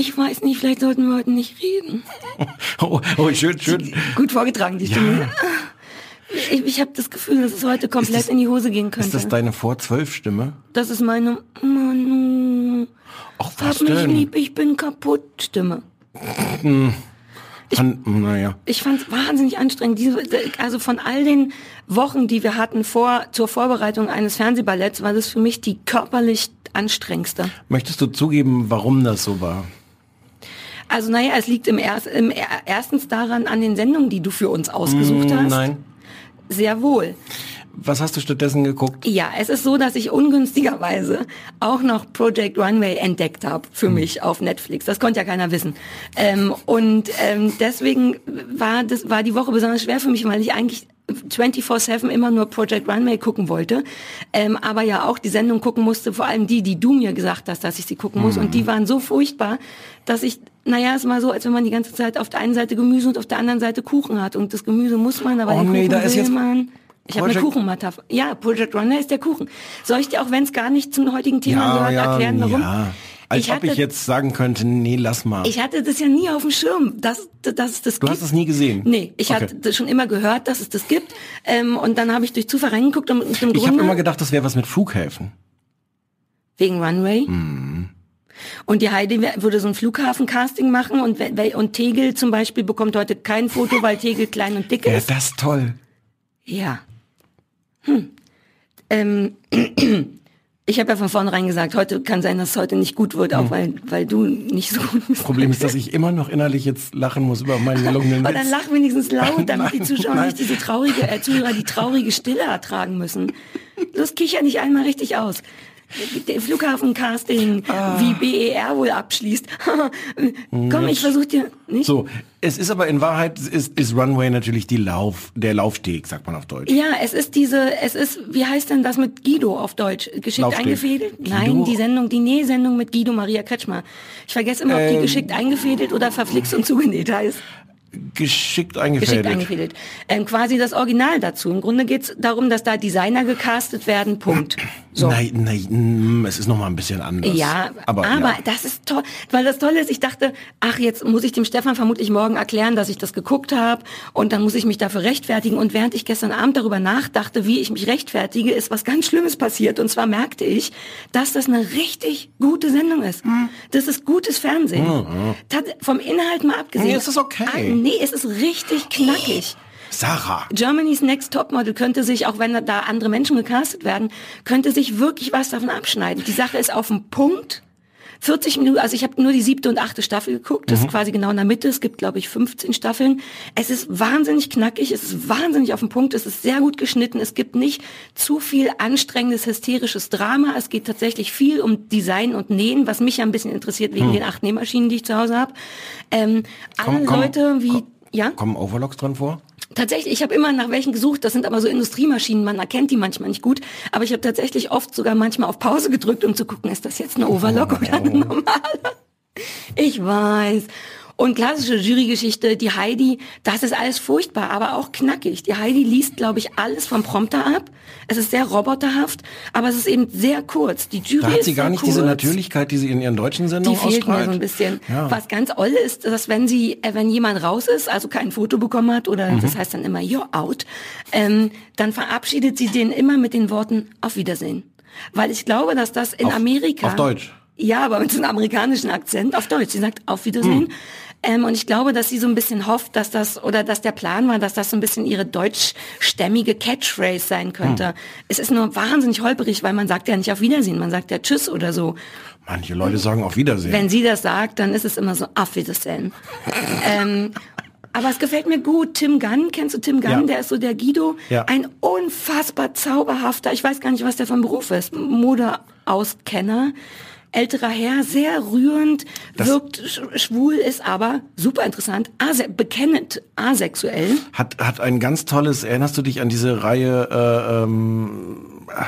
Ich weiß nicht, vielleicht sollten wir heute nicht reden. Oh, oh schön, schön. Gut vorgetragen, die Stimme. Ich, ich habe das Gefühl, dass es heute komplett das- in die Hose gehen könnte. Ist das deine Vor-Zwölf-Stimme? Das ist meine Manu. Ach, was Hab mich denn? lieb, ich bin kaputt Stimme. An, naja. Ich fand es wahnsinnig anstrengend. Diese, also von all den Wochen, die wir hatten vor zur Vorbereitung eines Fernsehballetts, war das für mich die körperlich anstrengendste. Möchtest du zugeben, warum das so war? Also naja, es liegt im, Erst, im Er- erstens daran an den Sendungen, die du für uns ausgesucht hast. Mm, Nein. Sehr wohl. Was hast du stattdessen geguckt? Ja, es ist so, dass ich ungünstigerweise auch noch Project Runway entdeckt habe für Hm. mich auf Netflix. Das konnte ja keiner wissen. Ähm, und ähm, deswegen war das war die Woche besonders schwer für mich, weil ich eigentlich 24/7 immer nur Project Runway gucken wollte, ähm, aber ja auch die Sendung gucken musste, vor allem die, die du mir gesagt hast, dass ich sie gucken muss. Hm. Und die waren so furchtbar, dass ich, naja, es war so, als wenn man die ganze Zeit auf der einen Seite Gemüse und auf der anderen Seite Kuchen hat. Und das Gemüse muss man, aber Oh den nee, Kuchen da ist will jetzt man. Ich habe eine Kuchenmetapher. Ja, Project Runner ist der Kuchen. Soll ich dir auch, wenn es gar nicht zum heutigen Thema gehört, erklären, warum? ja. Als ich ob ich hatte- jetzt sagen könnte, nee, lass mal. Ich hatte das ja nie auf dem Schirm, dass, dass es das du gibt. hast es nie gesehen? Nee, ich Okay. hatte schon immer gehört, dass es das gibt. Ähm, und dann habe ich durch Zufall reingeguckt und mit dem Ich habe immer gedacht, das wäre was mit Flughäfen. wegen Runway. Mhm. Und die Heidi würde so ein Flughafencasting machen und, und Tegel zum Beispiel bekommt heute kein Foto, weil Tegel klein und dick Ja, ist. das ist toll. Ja. Hm. Ähm, ich habe ja von vornherein gesagt, heute kann sein, dass es heute nicht gut wird, auch Hm. weil, weil du nicht so gut bist. Problem ist, dass ich immer noch innerlich jetzt lachen muss über meinen gelungenen Aber dann lach wenigstens laut, damit die Nein, Zuschauer nein. nicht diese traurige, äh, Zuhörer die traurige Stille ertragen müssen. Los, kicher nicht einmal richtig aus. Der Flughafencasting, Ah. wie BER wohl abschließt. Komm, ich versuch dir nicht. So, es ist aber in Wahrheit ist, ist Runway natürlich die Lauf, der Laufsteg, sagt man auf Deutsch. Ja, es ist diese, es ist, wie heißt denn das mit Guido auf Deutsch? Geschickt Laufsteg. eingefädelt? Guido? Nein, die Sendung, die Nähsendung mit Guido Maria Kretschmer. Ich vergesse immer, ob die Ähm. geschickt eingefädelt oder verflixt und zugenäht heißt. Geschickt Geschickt eingefädelt. eingefädelt. Ähm, quasi das Original dazu. Im Grunde geht's darum, dass da Designer gecastet werden, Punkt. So. Nein, nein, mm, es ist noch mal ein bisschen anders. Ja, aber, aber, ja. das ist toll, weil das Tolle ist, ich dachte, ach, jetzt muss ich dem Stefan vermutlich morgen erklären, dass ich das geguckt habe und dann muss ich mich dafür rechtfertigen. Und während ich gestern Abend darüber nachdachte, wie ich mich rechtfertige, ist was ganz Schlimmes passiert. Und zwar merkte ich, dass das eine richtig gute Sendung ist. Hm. Das ist gutes Fernsehen. Tat- Vom Inhalt mal abgesehen. Nee, es ist okay. Ah, nee, es ist richtig knackig. Sarah. Germany's Next Topmodel könnte sich, auch wenn da andere Menschen gecastet werden, könnte sich wirklich was davon abschneiden. Die Sache ist auf dem Punkt. 40 Minuten, also ich habe nur die siebte und achte Staffel geguckt. Das ist quasi genau in der Mitte. Es gibt, glaube ich, 15 Staffeln. Es ist wahnsinnig knackig, es ist wahnsinnig auf dem Punkt, es ist sehr gut geschnitten. Es gibt nicht zu viel anstrengendes, hysterisches Drama. Es geht tatsächlich viel um Design und Nähen, was mich ja ein bisschen interessiert wegen den acht Nähmaschinen, die ich zu Hause habe. Ähm, alle Komm, komm, Leute wie... komm. ja? Kommen Overlocks dran vor? Tatsächlich, ich habe immer nach welchen gesucht. Das sind aber so Industriemaschinen, man erkennt die manchmal nicht gut. Aber ich habe tatsächlich oft sogar manchmal auf Pause gedrückt, um zu gucken, ist das jetzt eine Overlock oder eine normale? Ich weiß. Und klassische Jurygeschichte, die Heidi, das ist alles furchtbar, aber auch knackig. Die Heidi liest, glaube ich, alles vom Prompter ab. Es ist sehr roboterhaft, aber es ist eben sehr kurz. Die Jury Da hat sie gar nicht kurz. diese Natürlichkeit, die sie in ihren deutschen Die Sendungen fehlt mir ausstrahlt. so ein bisschen. Ja. Was ganz oll ist, dass wenn sie, äh, wenn jemand raus ist, also kein Foto bekommen hat oder Mhm. das heißt dann immer you're out, ähm, dann verabschiedet sie den immer mit den Worten auf Wiedersehen. Weil ich glaube, dass das in Auf- Amerika auf Deutsch? Ja, aber mit so einem amerikanischen Akzent auf Deutsch. Sie sagt auf Wiedersehen. Hm. Ähm, und ich glaube, dass sie so ein bisschen hofft, dass das, oder dass der Plan war, dass das so ein bisschen ihre deutschstämmige Catchphrase sein könnte. Hm. Es ist nur wahnsinnig holperig, weil man sagt ja nicht auf Wiedersehen, man sagt ja Tschüss oder so. Manche Leute sagen auf Wiedersehen. Wenn sie das sagt, dann ist es immer so auf Wiedersehen. ähm, aber es gefällt mir gut. Tim Gunn, kennst du Tim Gunn? Ja. Der ist so der Guido. Ja. Ein unfassbar zauberhafter, ich weiß gar nicht, was der von Beruf ist, Modeauskenner. Älterer Herr, sehr rührend, wirkt sch schwul, ist aber super interessant, ase bekennend asexuell. Hat, hat ein ganz tolles, erinnerst du dich an diese Reihe, äh, ähm, ah,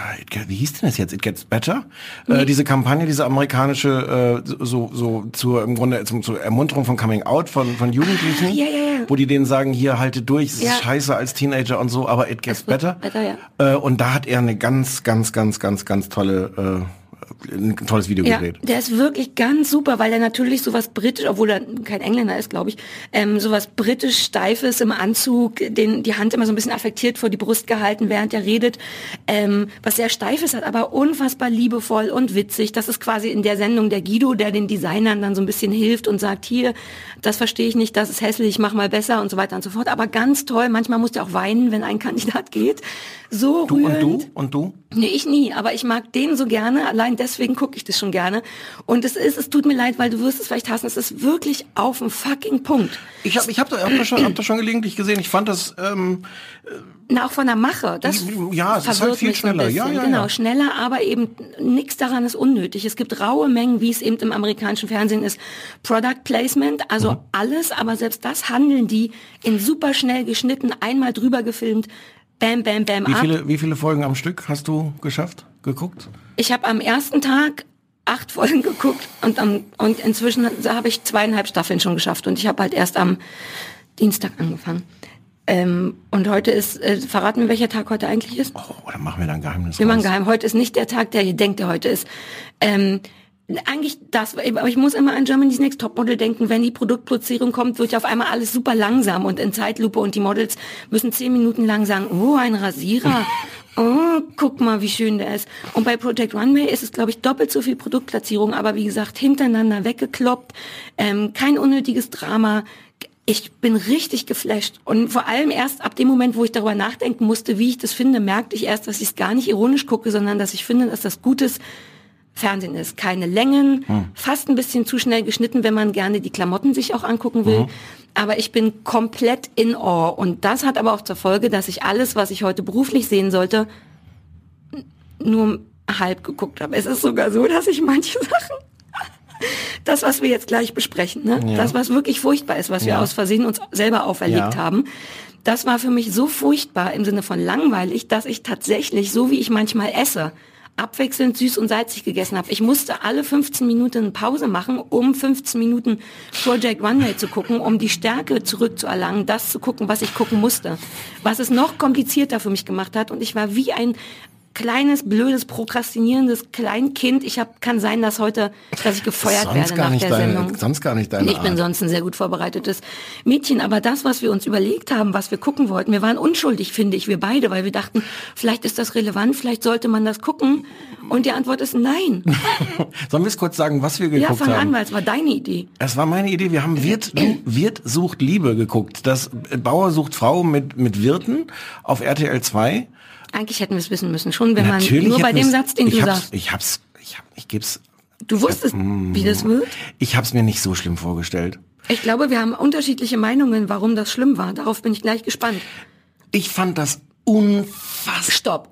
wie hieß denn das jetzt? It Gets Better? Äh, diese Kampagne, diese amerikanische, äh, so, so zur, im Grunde zum, zur Ermunterung von Coming Out von, von Jugendlichen, ja, ja, ja. wo die denen sagen, hier haltet durch, es ist scheiße als Teenager und so, aber It Gets Better. better, äh, und da hat er eine ganz, ganz, ganz, ganz, ganz tolle, äh, ein tolles Video Ja, gedreht. der ist wirklich ganz super, weil er natürlich sowas britisch, obwohl er kein Engländer ist, glaube ich, ähm, sowas britisch steifes im Anzug, den die Hand immer so ein bisschen affektiert vor die Brust gehalten, während er redet, ähm, was sehr steifes hat, aber unfassbar liebevoll und witzig. Das ist quasi in der Sendung der Guido, der den Designern dann so ein bisschen hilft und sagt, hier, das verstehe ich nicht, das ist hässlich, mach mal besser und so weiter und so fort. Aber ganz toll, manchmal musst du auch weinen, wenn ein Kandidat geht. So Du rührend. und du und du? Nee, ich nie, aber ich mag den so gerne, allein deswegen gucke ich das schon gerne. Und es ist, es tut mir leid, weil du wirst es vielleicht hassen, es ist wirklich auf dem fucking Punkt. Ich habe ich hab da, hab da, schon, hab da schon gelegentlich gesehen. Ich fand das ähm, Na, auch von der Mache, das Ja, es ist halt viel schneller. Ja, ja, genau, ja. schneller, aber eben nichts daran ist unnötig. Es gibt raue Mengen, wie es eben im amerikanischen Fernsehen ist. Product Placement, also Mhm. alles, aber selbst das handeln die in super schnell geschnitten, einmal drüber gefilmt, bam, bam, bam, wie ab. viele, wie viele Folgen am Stück hast du geschafft, geguckt? Ich habe am ersten Tag acht Folgen geguckt und, am, und inzwischen habe ich zweieinhalb Staffeln schon geschafft und ich habe halt erst am Dienstag angefangen. Ähm, und heute ist, äh, verraten wir, welcher Tag heute eigentlich ist? Oh, dann machen wir da ein Geheimnis Wir machen geheim. Heute ist nicht der Tag, der ihr denkt, der heute ist. Ähm, eigentlich das, aber ich muss immer an Germany's Next Topmodel denken. Wenn die Produktplatzierung kommt, wird ja auf einmal alles super langsam und in Zeitlupe und die Models müssen zehn Minuten lang sagen, oh, ein Rasierer. Oh, guck mal, wie schön der ist. Und bei Project Runway ist es, glaube ich, doppelt so viel Produktplatzierung, aber wie gesagt, hintereinander weggekloppt, ähm, kein unnötiges Drama. Ich bin richtig geflasht. Und vor allem erst ab dem Moment, wo ich darüber nachdenken musste, wie ich das finde, merkte ich erst, dass ich es gar nicht ironisch gucke, sondern dass ich finde, dass das gutes Fernsehen ist. Keine Längen, fast ein bisschen zu schnell geschnitten, wenn man gerne die Klamotten sich auch angucken will. Aber ich bin komplett in Awe. Und das hat aber auch zur Folge, dass ich alles, was ich heute beruflich sehen sollte, nur halb geguckt habe. Es ist sogar so, dass ich manche Sachen das, was wir jetzt gleich besprechen, ne? das, was wirklich furchtbar ist, was wir Ja. aus Versehen uns selber auferlegt Ja. haben, das war für mich so furchtbar im Sinne von langweilig, dass ich tatsächlich, so wie ich manchmal esse, abwechselnd süß und salzig gegessen habe. Ich musste alle 15 Minuten Pause machen, um 15 Minuten Project Runway zu gucken, um die Stärke zurückzuerlangen, das zu gucken, was ich gucken musste. Was es noch komplizierter für mich gemacht hat. Und ich war wie ein kleines, blödes, prokrastinierendes Kleinkind. Ich hab, kann sein, dass heute, dass ich gefeuert sonst werde gar nach nicht der deine, Sendung. sonst gar nicht deine Ich bin Art. sonst ein sehr gut vorbereitetes Mädchen, aber das, was wir uns überlegt haben, was wir gucken wollten, wir waren unschuldig, finde ich, wir beide, weil wir dachten, vielleicht ist das relevant, vielleicht sollte man das gucken. Und die Antwort ist nein. Sollen wir es kurz sagen, was wir ja, geguckt fang an, haben? weil es war deine Idee. Es war meine Idee. Wir haben Wirt, Wirt sucht Liebe geguckt. Das äh, Bauer sucht Frau mit, mit Wirten auf RTL 2. Eigentlich hätten wir es wissen müssen, schon wenn Natürlich man nur bei dem Satz, den ich du hab's, sagst. Ich hab's, ich hab, ich geb's, Du wusstest, wie das wird. ich hab's mir nicht so schlimm vorgestellt. Ich glaube, wir haben unterschiedliche Meinungen, warum das schlimm war. Darauf bin ich gleich gespannt. Ich fand das unfassbar. Stopp.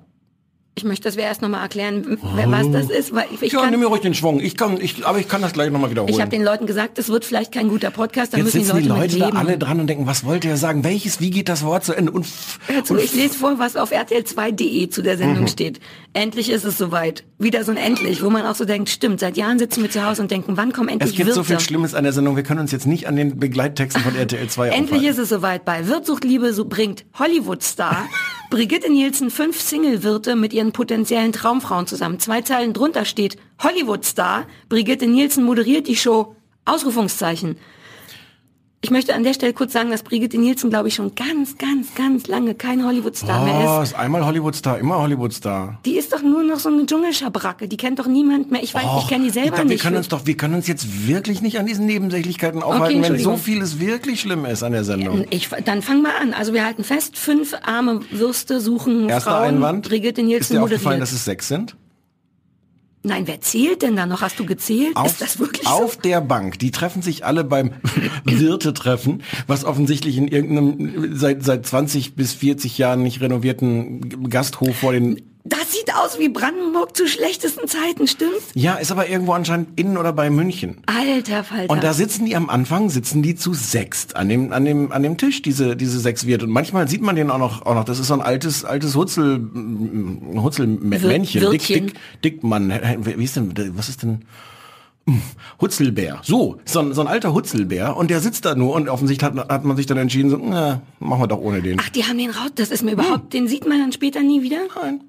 Ich möchte, dass wir erst nochmal erklären, was das ist, weil ich, ich Ja, kann, nimm mir ruhig den Schwung. Ich kann, ich, aber ich kann das gleich nochmal wiederholen. Ich habe den Leuten gesagt, es wird vielleicht kein guter Podcast, da Jetzt müssen die sitzen Leute, die Leute da alle dran und denken, was wollte er sagen? Welches, wie geht das Wort zu Ende? Und, Hör zu, und ich lese vor, was auf RTL2.de zu der Mhm. Sendung steht. Endlich ist es soweit. Wieder so ein Endlich, wo man auch so denkt, stimmt, seit Jahren sitzen wir zu Hause und denken, wann kommen endlich es gibt so Wirte? viel Schlimmes an der Sendung. Wir können uns jetzt nicht an den Begleittexten von RTL 2 Endlich aufhalten. ist es soweit. Bei Wirt sucht Liebe so bringt Hollywood-Star Brigitte Nielsen fünf Single-Wirte mit ihren potenziellen Traumfrauen zusammen. Zwei Zeilen drunter steht Hollywood-Star. Brigitte Nielsen moderiert die Show. Ausrufungszeichen. Ich möchte an der Stelle kurz sagen, dass Brigitte Nielsen, glaube ich, schon ganz, ganz, ganz lange kein Hollywood-Star mehr Oh, ist. ist einmal Hollywood-Star, immer Hollywood-Star. Die ist doch nur noch so eine Dschungelschabracke. Die kennt doch niemand mehr. Ich weiß, ich kenne die ich selber glaub, wir nicht. können uns doch, wir können uns jetzt wirklich nicht an diesen Nebensächlichkeiten aufhalten, wenn so vieles wirklich schlimm ist an der Sendung. Ich, dann fang mal an. Also wir halten fest, fünf arme Würste suchen Erster Frauen. Einwand. Brigitte ist Nielsen dir aufgefallen, dass es sechs sind? Nein, wer zählt denn da noch? Hast du gezählt? Auf, ist das wirklich auf so? der Bank. Die treffen sich alle beim Wirte-Treffen, was offensichtlich in irgendeinem seit, seit 20 bis 40 Jahren nicht renovierten Gasthof vor den Das sieht aus wie Brandenburg zu schlechtesten Zeiten, stimmt's? Ja, ist aber irgendwo anscheinend in oder bei München. Alter Falter. Und da sitzen die am Anfang, sitzen die zu sechst an dem, an dem, an dem Tisch, diese, diese sechs Wirte. Und manchmal sieht man den auch noch, auch noch, das ist so ein altes, altes Hutzel, mm, Hutzelmännchen, dick, Wirtchen. dick, Dickmann. Wie ist denn, was ist denn? Hm, Hutzelbär. So, so ein, so ein alter Hutzelbär. Und der sitzt da nur und offensichtlich hat, hat man sich dann entschieden, so, na, machen wir doch ohne den. Ach, die haben den raus. Das ist mir überhaupt, den sieht man dann später nie wieder? Nein.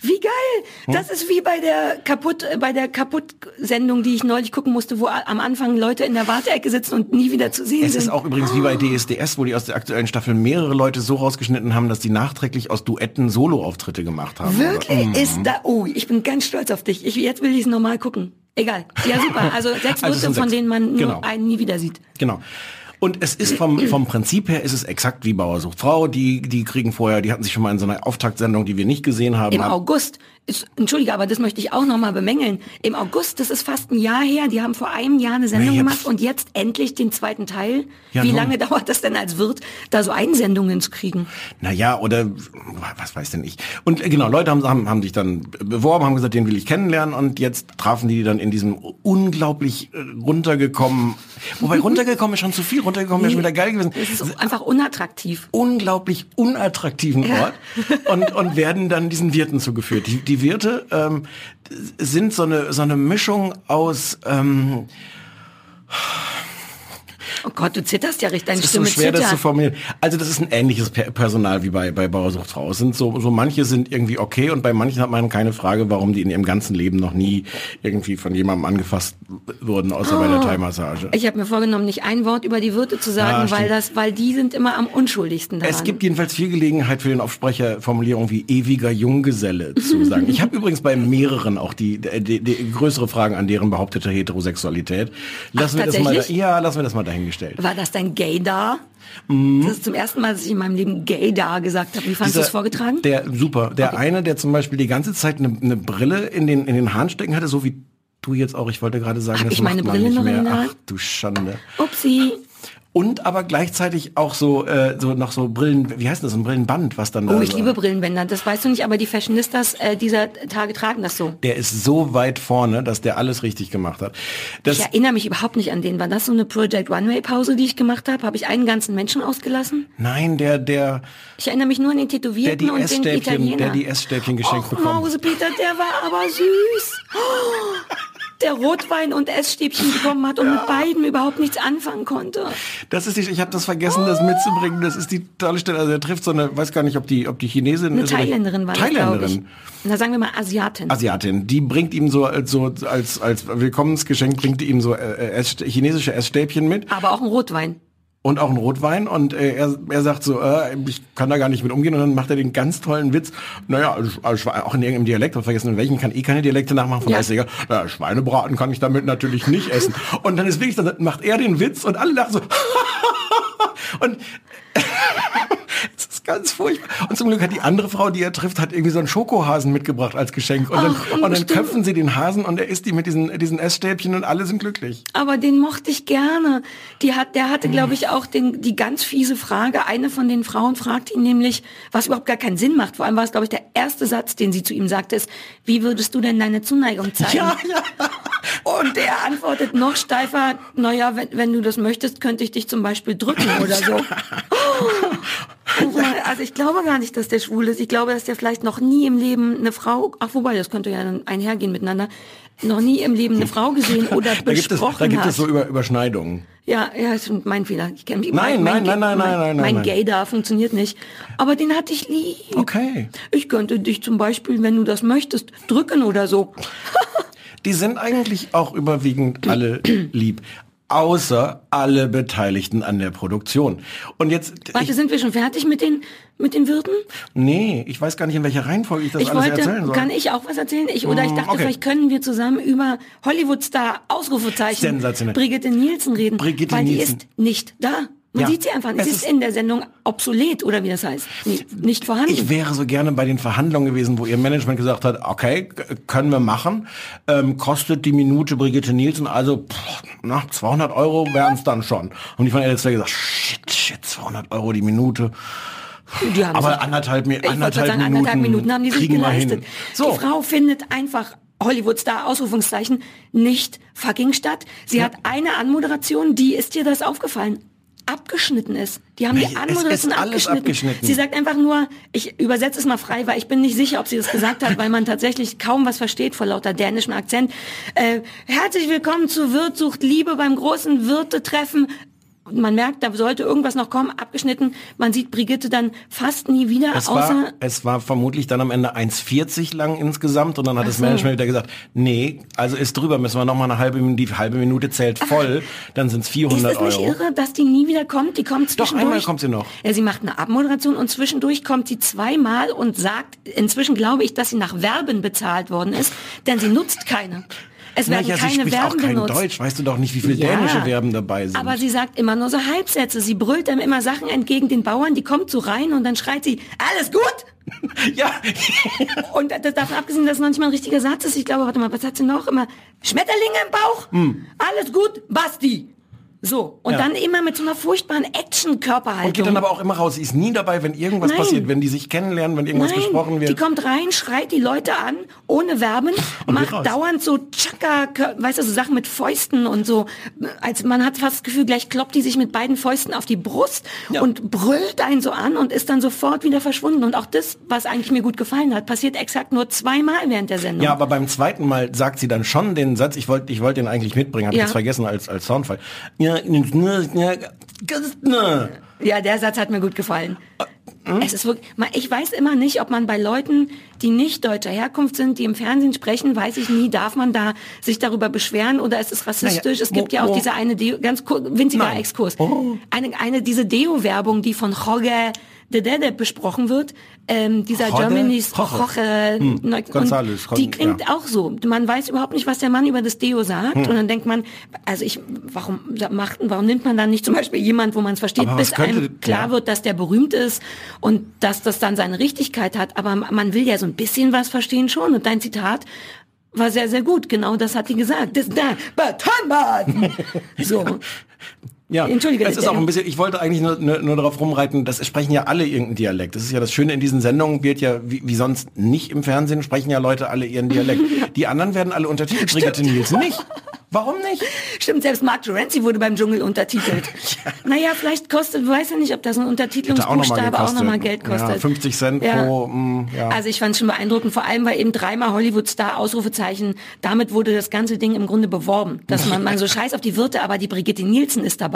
Wie geil! Das ist wie bei der kaputt, äh, bei der Kaputt-Sendung, die ich neulich gucken musste, wo am Anfang Leute in der Warteecke sitzen und nie wieder zu sehen Es sind. ist auch übrigens wie bei DSDS, wo die aus der aktuellen Staffel mehrere Leute so rausgeschnitten haben, dass die nachträglich aus Duetten Solo-Auftritte gemacht haben. Wirklich Mhm. ist da. Oh, ich bin ganz stolz auf dich. Ich, jetzt will ich es nochmal gucken. Egal. Ja, super. Also sechs Also es von sechs. denen man nur Genau. einen nie wieder sieht. Genau. Und es ist vom, vom Prinzip her ist es exakt wie Bauer sucht Frau. Die, die kriegen vorher, die hatten sich schon mal in so einer Auftaktsendung, die wir nicht gesehen haben. Im haben- August, entschuldige, aber das möchte ich auch nochmal bemängeln. Im August, das ist fast ein Jahr her, die haben vor einem Jahr eine Sendung gemacht und jetzt endlich den zweiten Teil. Ja, Wie nun. lange dauert das denn als Wirt, da so Einsendungen zu kriegen? Naja, oder was weiß denn ich. Und äh, genau, Leute haben, haben, haben sich dann beworben, haben gesagt, den will ich kennenlernen und jetzt trafen die dann in diesem unglaublich äh, runtergekommen, wobei runtergekommen ist schon zu viel, runtergekommen wäre schon wieder geil gewesen. Es ist einfach unattraktiv. unglaublich unattraktiven Ja. Ort und, und werden dann diesen Wirten zugeführt. Die, die Wirte ähm, sind so eine, so eine Mischung aus... Ähm, Oh Gott, du zitterst ja richtig, deine Es ist so schwer, das zu formulieren. Also das ist ein ähnliches Per- Personal wie bei, bei Bauersucht Frau. Es sind so, so manche sind irgendwie okay und bei manchen hat man keine Frage, warum die in ihrem ganzen Leben noch nie irgendwie von jemandem angefasst wurden, außer bei der Thai-Massage. Ich habe mir vorgenommen, nicht ein Wort über die Wirte zu sagen, Ja, weil das, weil die sind immer am unschuldigsten daran. Es gibt jedenfalls viel Gelegenheit für den Aufsprecher Formulierungen wie ewiger Junggeselle zu sagen. Ich habe übrigens bei mehreren auch die, die, die größere Fragen an deren behauptete Heterosexualität. Lassen wir das mal, da, ja, lassen wir das mal dahingestellt. War das dein Gaydar? Mhm. Das ist zum ersten Mal, dass ich in meinem Leben Gaydar gesagt habe. Wie fandest du es vorgetragen? Der super. Der eine, der zum Beispiel die ganze Zeit eine, eine Brille in den in den Haaren stecken hatte, so wie du jetzt auch. Ich wollte gerade sagen, Hab das ich meine macht man Brille nicht noch mehr. Ach du Schande. Upsi. Und aber gleichzeitig auch so äh, so noch so Brillen. Wie heißt das? Ein Brillenband, was dann da Oh, ich so- liebe Brillenbänder. Das weißt du nicht, aber die Fashionistas äh, dieser Tage tragen das so. Der ist so weit vorne, dass der alles richtig gemacht hat. Das, Ich erinnere mich überhaupt nicht an den. War das so eine Project Runway Pause, die ich gemacht habe? Habe ich einen ganzen Menschen ausgelassen? nein, der der Ich erinnere mich nur an den Tätowierten und den Italiener. der die Essstäbchen geschenkt Och, bekommen. Mausepeter, der war aber süß. Oh, der Rotwein und Essstäbchen bekommen hat und mit beiden überhaupt nichts anfangen konnte. Das ist die, ich habe das vergessen, das mitzubringen. Das ist die tolle Stelle. Also er trifft so eine, weiß gar nicht, ob die, ob die Chinesin Eine ist oder- Thailänderin war das. Thailänderin. Na, sagen wir mal Asiatin. Asiatin, die bringt ihm so, äh, so als, als Willkommensgeschenk bringt ihm so äh, Ess, chinesische Essstäbchen mit aber auch ein Rotwein. Und auch einen Rotwein und äh, er, er sagt so, äh, ich kann da gar nicht mit umgehen und dann macht er den ganz tollen Witz, naja, also, also, auch in irgendeinem Dialekt, hab vergessen in welchen, kann eh keine Dialekte nachmachen, von Ja. daher ist egal, naja, Schweinebraten kann ich damit natürlich nicht essen. Und dann ist wirklich, dann macht er den Witz und alle lachen so, und ganz furchtbar. Und zum Glück hat die andere Frau, die er trifft, hat irgendwie so einen Schokohasen mitgebracht als Geschenk. Und dann, Ach, und dann köpfen sie den Hasen und er isst die mit diesen, diesen Essstäbchen und alle sind glücklich. Aber den mochte ich gerne. Die hat, der hatte, glaube ich, auch den, die ganz fiese Frage. Eine von den Frauen fragt ihn nämlich, was überhaupt gar keinen Sinn macht. Vor allem war es, glaube ich, der erste Satz, den sie zu ihm sagte, ist, wie würdest du denn deine Zuneigung zeigen? Ja, ja. Und er antwortet noch steifer, naja, wenn, wenn du das möchtest, könnte ich dich zum Beispiel drücken oder so. Oh, also ich glaube gar nicht, dass der schwul ist. Ich glaube, dass der vielleicht noch nie im Leben eine Frau, ach wobei, das könnte ja dann einhergehen miteinander, noch nie im Leben eine Frau gesehen oder Da gibt es, besprochen da gibt hat. es so Über, Überschneidungen. Ja, ja, ist mein Fehler. Ich kenn mich. Nein, mein, nein, nein, nein, mein, nein, nein, Mein nein. Gay da funktioniert nicht. Aber den hatte ich lieb. Okay. Ich könnte dich zum Beispiel, wenn du das möchtest, drücken oder so. Die sind eigentlich auch überwiegend alle lieb. Außer alle Beteiligten an der Produktion. Und jetzt, Warte, ich, sind wir schon fertig mit den, mit den Wirten? nee, ich weiß gar nicht, in welcher Reihenfolge ich das Ich alles wollte, erzählen soll. kann ich auch was erzählen? Ich, oder ich Mm, dachte, okay. vielleicht können wir zusammen über Hollywood-Star, Ausrufezeichen, Sensationell. Brigitte Nielsen reden. Brigitte weil Nielsen. die ist nicht da. Man Ja. sieht sie einfach. Es ist ist- in der Sendung obsolet, oder wie das heißt. Nicht vorhanden. Ich wäre so gerne bei den Verhandlungen gewesen, wo ihr Management gesagt hat, okay, können wir machen, ähm, kostet die Minute Brigitte Nielsen, also pff, na, 200 Euro wären es dann schon. Und die von LSD gesagt, shit, shit, 200 Euro die Minute. Aber anderthalb, anderthalb, sagen, Minuten, anderthalb Minuten haben die sich geleistet. So. Die Frau findet einfach Hollywood-Star, Ausrufungszeichen, nicht fucking statt. Sie hat eine Anmoderation, die ist dir das aufgefallen? Abgeschnitten ist. Die haben die Anmoderation abgeschnitten. abgeschnitten. Sie sagt einfach nur, ich übersetze es mal frei, weil ich bin nicht sicher, ob sie das gesagt hat, weil man tatsächlich kaum was versteht vor lauter dänischem Akzent. Äh, herzlich willkommen zu Wirt sucht Liebe beim großen Wirte-Treffen. Und Man merkt, da sollte irgendwas noch kommen, abgeschnitten. Man sieht Brigitte dann fast nie wieder, Es außer war, es war vermutlich dann am Ende 1,40 lang insgesamt und dann hat das so. Management wieder gesagt, nee, also ist drüber, müssen wir noch mal eine halbe Minute, die halbe Minute zählt voll, dann sind es Ist 400 es nicht Euro. irre, dass die nie wieder kommt? Die kommt Doch, zwischendurch. einmal kommt sie noch. Ja, sie macht eine Abmoderation und zwischendurch kommt sie zweimal und sagt, inzwischen glaube ich, dass sie nach Verben bezahlt worden ist, denn sie nutzt keine. Es werden sie keine auch Verben kein benutzt. Deutsch, weißt du doch nicht, wie viele Ja, dänische Verben dabei sind. Aber sie sagt immer nur so Halbsätze. Sie brüllt dann immer Sachen entgegen den Bauern, die kommt so rein und dann schreit sie, alles gut? ja, Und das davon abgesehen, dass es noch nicht mal ein richtiger Satz ist. Ich glaube, warte mal, was hat sie noch? Immer Schmetterlinge im Bauch? Alles gut? Basti? So. Und. Ja. dann immer mit so einer furchtbaren und Action-Körperhaltung. geht dann aber auch immer raus. Sie ist nie dabei, wenn irgendwas Nein. passiert, wenn die sich kennenlernen, wenn irgendwas Nein, gesprochen wird. die kommt rein, schreit die Leute an, ohne Verben, Und macht dauernd so Chaka, weißt du, so Sachen mit Fäusten und so. Als man hat fast das Gefühl, gleich kloppt die sich mit beiden Fäusten auf die Brust Ja. und brüllt einen so an und ist dann sofort wieder verschwunden. Und auch das, was eigentlich mir gut gefallen hat, passiert exakt nur zweimal während der Sendung. Ja, aber beim zweiten Mal sagt sie dann schon den Satz, ich wollte ich wollte den eigentlich mitbringen, habe Ja. ich jetzt vergessen als, als Soundfall. Ja, ja, der Satz hat mir gut gefallen. Hm? Es ist wirklich, ich weiß immer nicht, ob man bei Leuten, die nicht deutscher Herkunft sind, die im Fernsehen sprechen, weiß ich nie, darf man da sich darüber beschweren oder ist es rassistisch? Naja, es gibt wo- ja auch wo- diese eine Deo, ganz winziger. Exkurs. Oh. Eine, eine, diese Deo-Werbung, die von Jorge de Dede besprochen wird, ähm, dieser Jorge? Germany's Jorge. Jorge, Hm, und die klingt ja. auch so. Man weiß überhaupt nicht, was der Mann über das Deo sagt Hm. und dann denkt man, also ich, warum macht, warum nimmt man dann nicht zum Beispiel jemand, wo man es versteht, bis könnte- einem klar ja. wird, dass der berühmt ist und dass das dann seine Richtigkeit hat. Aber man will ja so ein bisschen was verstehen schon. Und dein Zitat war sehr, sehr gut. Genau das hat die gesagt. Das da, Betonbad. So. Ja, Entschuldige, es ist auch ein bisschen, ich wollte eigentlich nur, nur, nur darauf rumreiten, das sprechen ja alle irgendeinen Dialekt. Das ist ja das Schöne in diesen Sendungen, wird ja, wie, wie sonst nicht im Fernsehen, sprechen ja Leute alle ihren Dialekt. Die anderen werden alle untertitelt, Brigitte Nielsen nicht. Warum nicht? Stimmt, selbst Mark Terenzi wurde beim Dschungel untertitelt. Naja, vielleicht kostet, du weißt ja nicht, ob das ein auch Untertitelungsbuchstabe nochmal auch nochmal Geld kostet. Ja, 50 Cent Ja. pro, mh, ja. Also ich fand es schon beeindruckend, vor allem weil eben dreimal Hollywood-Star, Ausrufezeichen, damit wurde das ganze Ding im Grunde beworben. Dass man, man so scheiß auf die Wirte, aber die Brigitte Nielsen ist dabei.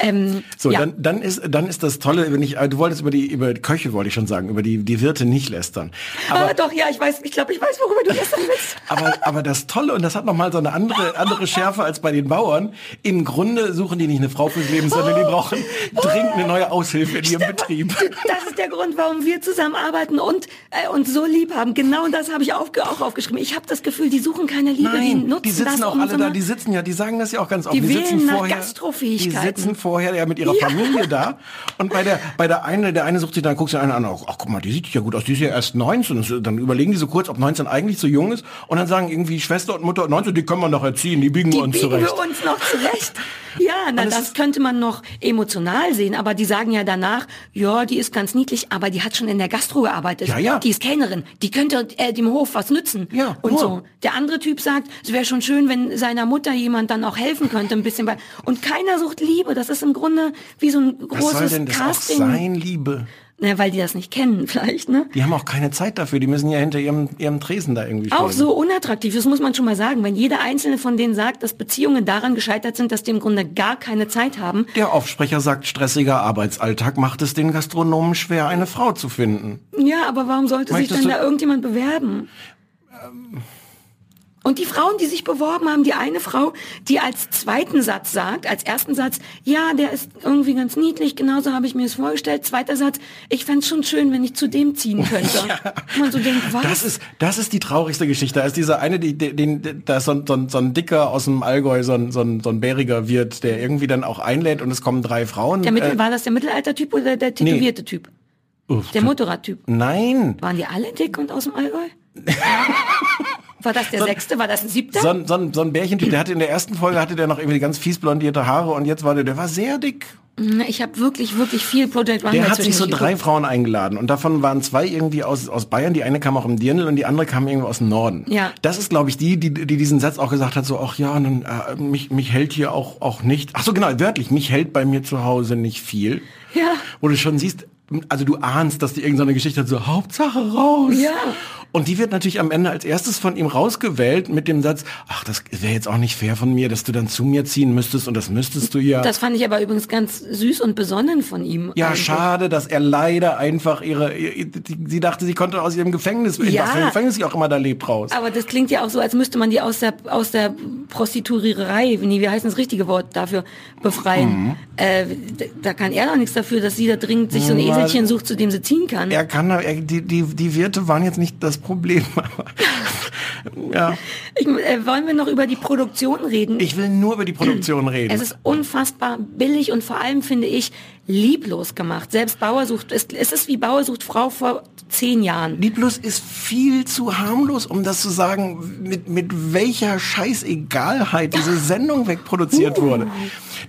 Ähm, So, ja. dann, dann ist dann ist das Tolle, wenn ich, äh, du wolltest über die über die Köche wollte ich schon sagen, über die die Wirte nicht lästern. aber Aber doch, ja, ich weiß, ich glaube, ich weiß, worüber du gestern willst. aber aber das Tolle und das hat noch mal so eine andere andere Schärfe als bei den Bauern. Im Grunde suchen die nicht eine Frau fürs Leben, sondern die brauchen dringend eine neue Aushilfe in ihrem Betrieb. Das ist der Grund, warum wir zusammenarbeiten und äh, uns so lieb haben. Genau das habe ich aufge auch aufgeschrieben. Ich habe das Gefühl, die suchen keine Liebe, die Nein, nutzen die sitzen das, auch um alle so da, die sitzen ja, die sagen das ja auch ganz oft. Die sitzen wählen nach vorher, die sitzen vorher ja mit ihrer Ja. Familie da und bei der bei der eine, der eine sucht sich dann guckt sich einer an, ach, ach guck mal, die sieht ja gut aus, die ist ja erst 19. Und Dann überlegen die so kurz, ob 19 eigentlich zu jung ist und dann sagen irgendwie Schwester und Mutter 19, die können wir noch erziehen, die biegen Die wir uns biegen zurecht. wir uns noch zurecht. Ja, na, das ist- könnte man noch emotional sehen, aber die sagen ja danach, ja, die ist ganz niedlich, aber die hat schon in der Gastro gearbeitet. Ja, ja. Die ist Kellnerin, die könnte äh, dem Hof was nützen. Ja, und nur. so. Der andere Typ sagt, es wäre schon schön, wenn seiner Mutter jemand dann auch helfen könnte, ein bisschen bei. Und keiner sucht Liebe. Das ist im Grunde wie so ein Was soll großes denn das Casting. auch sein, Liebe? Na, weil die das nicht kennen, vielleicht, ne? Die haben auch keine Zeit dafür, die müssen ja hinter ihrem, ihrem Tresen da irgendwie Auch stehen. so unattraktiv, das muss man schon mal sagen. Wenn jeder einzelne von denen sagt, dass Beziehungen daran gescheitert sind, dass die im Grunde gar keine Zeit haben, Der Aufsprecher sagt, stressiger Arbeitsalltag macht es den Gastronomen schwer, eine Frau zu finden. Ja, aber warum sollte sich Möchtest denn du- da irgendjemand bewerben? Und die Frauen, die sich beworben haben, die eine Frau, die als zweiten Satz sagt, als ersten Satz, ja, der ist irgendwie ganz niedlich, genauso habe ich mir es vorgestellt. Zweiter Satz, ich fände schon schön, wenn ich zu dem ziehen könnte. Und Man so denkt, was? Das ist, das ist die traurigste Geschichte. Da ist dieser eine, die, den, da ist so, ein- so, so ein Dicker aus dem Allgäu, so ein, so, ein, so ein bäriger Wirt, der irgendwie dann auch einlädt und es kommen drei Frauen. der Mittel, äh, war das der Mittelaltertyp oder der tätowierte Typ? uff, Der Motorradtyp. Nein. Waren die alle dick und aus dem Allgäu? War das der sechste? War das ein siebter? So ein, so ein, so ein Bärchentyp, der hatte in der ersten Folge hatte der noch irgendwie ganz fies blondierte Haare und jetzt war der, der war sehr dick. Ich habe wirklich, wirklich viel Project Runway Der hat sich so drei geguckt. Frauen eingeladen und davon waren zwei irgendwie aus, aus Bayern, die eine kam auch im Dirndl und die andere kam irgendwie aus dem Norden. Ja. Das ist, glaube ich, die, die, die diesen Satz auch gesagt hat, so, ach ja, nun, äh, mich, mich hält hier auch, auch nicht, ach so genau, wörtlich, mich hält bei mir zu Hause nicht viel. Ja. Wo du schon siehst, also du ahnst, dass die irgendeine Geschichte hat, so, Hauptsache raus. Ja. Und die wird natürlich am Ende als erstes von ihm rausgewählt mit dem Satz, ach, das wäre jetzt auch nicht fair von mir, dass du dann zu mir ziehen müsstest und das müsstest du ja. Das fand ich aber übrigens ganz süß und besonnen von ihm. Ja, eigentlich. schade, dass er leider einfach ihre, sie dachte, sie konnte aus ihrem Gefängnis, Ja. was Gefängnis sie auch immer da lebt, raus. Aber das klingt ja auch so, als müsste man die aus der aus der Prostituiererei, nee, wie heißt das richtige Wort dafür, befreien. Mhm. Äh, da kann er doch nichts dafür, dass sie da dringend sich so ein Eselchen sucht, zu dem sie ziehen kann. er kann, er, die, die, die Wirte waren jetzt nicht das Problem. ja, Ich, äh, wollen wir noch über die Produktion reden? ich will nur über die Produktion reden. es ist unfassbar billig und vor allem finde ich lieblos gemacht. Selbst Bauer sucht, es, es ist wie Bauer sucht Frau vor zehn Jahren. Lieblos ist viel zu harmlos, um das zu sagen, mit, mit welcher Scheißegalheit diese Sendung wegproduziert wurde.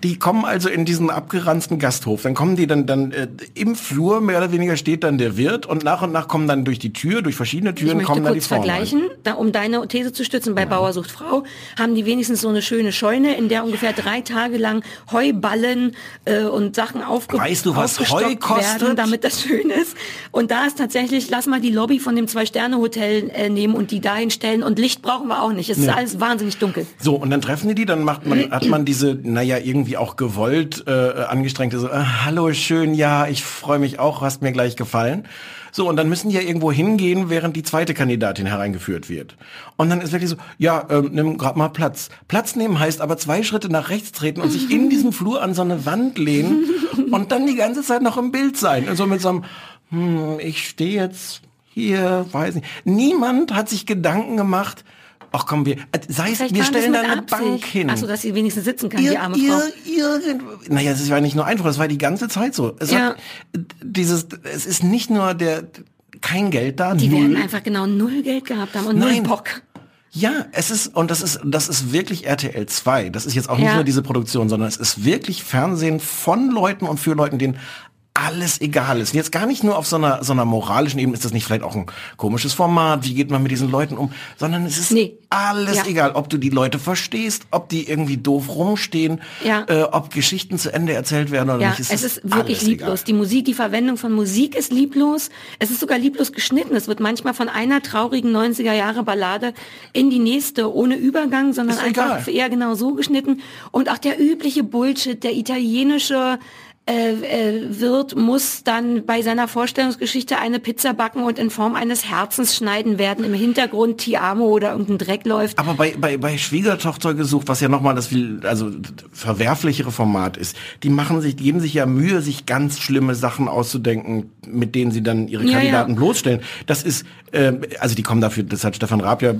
Die kommen also in diesen abgeranzten Gasthof. Dann kommen die dann, dann äh, im Flur, mehr oder weniger steht dann der Wirt und nach und nach kommen dann durch die Tür, durch verschiedene Ich Türen möchte kommen dann die kurz Frauen. rein. vergleichen, da, um deine These zu stützen, bei Bauer sucht Frau haben die wenigstens so eine schöne Scheune, in der ungefähr drei Tage lang Heuballen äh, und Sachen aufge Weißt du, was Heu kostet? werden, damit das schön ist. Und da ist tatsächlich, lass mal die Lobby von dem Zwei-Sterne-Hotel äh, nehmen und die dahin stellen. Und Licht brauchen wir auch nicht. Es ist alles wahnsinnig dunkel. So, und dann treffen die die, dann macht man, hat man diese, naja, irgendwie auch gewollt äh, angestrengte, so, äh, hallo, schön, ja, ich freue mich auch, hast mir gleich gefallen. So, und dann müssen die ja irgendwo hingehen, während die zweite Kandidatin hereingeführt wird. Und dann ist wirklich so, ja, ähm, nimm grad mal Platz. Platz nehmen heißt aber zwei Schritte nach rechts treten und sich in diesem Flur an so eine Wand lehnen und dann die ganze Zeit noch im Bild sein. Also mit so einem, hm, ich stehe jetzt hier, weiß nicht. Niemand hat sich Gedanken gemacht, ach komm, wir, äh, sei es, wir stellen da eine Absicht. Bank hin. Ach so, dass sie wenigstens sitzen kann, die Ir, arme Frau. ir, naja, es war nicht nur einfach, es war die ganze Zeit so. Es, Ja. hat, dieses, es ist nicht nur der, kein Geld da, Die null. werden einfach genau null Geld gehabt haben und null Nein. Bock. Ja, es ist, und das ist, das ist wirklich RTL 2. Das ist jetzt auch nicht Ja. nur diese Produktion, sondern es ist wirklich Fernsehen von Leuten und für Leuten, denen alles egal ist. Und jetzt gar nicht nur auf so einer, so einer moralischen Ebene ist das nicht vielleicht auch ein komisches Format, wie geht man mit diesen Leuten um, sondern es ist Nee. alles Ja. egal, ob du die Leute verstehst, ob die irgendwie doof rumstehen, Ja. äh, ob Geschichten zu Ende erzählt werden oder Ja, nicht. es ist wirklich alles lieblos. Die Musik, die Verwendung von Musik ist lieblos. Es ist sogar lieblos geschnitten. Es wird manchmal von einer traurigen 90er Jahre Ballade in die nächste ohne Übergang, sondern Ist einfach egal. eher genau so geschnitten. Und auch der übliche Bullshit, der italienische äh, äh, Wirt muss dann bei seiner Vorstellungsgeschichte eine Pizza backen und in Form eines Herzens schneiden werden. Im Hintergrund Ti Amo oder irgendein Dreck läuft. Aber bei, bei, bei Schwiegertochter gesucht, was ja nochmal das viel, also verwerflichere Format ist, die machen sich, die geben sich ja Mühe, sich ganz schlimme Sachen auszudenken, mit denen sie dann ihre Ja, Kandidaten ja. bloßstellen. Das ist, ähm, also die kommen dafür, das hat Stefan Raab ja,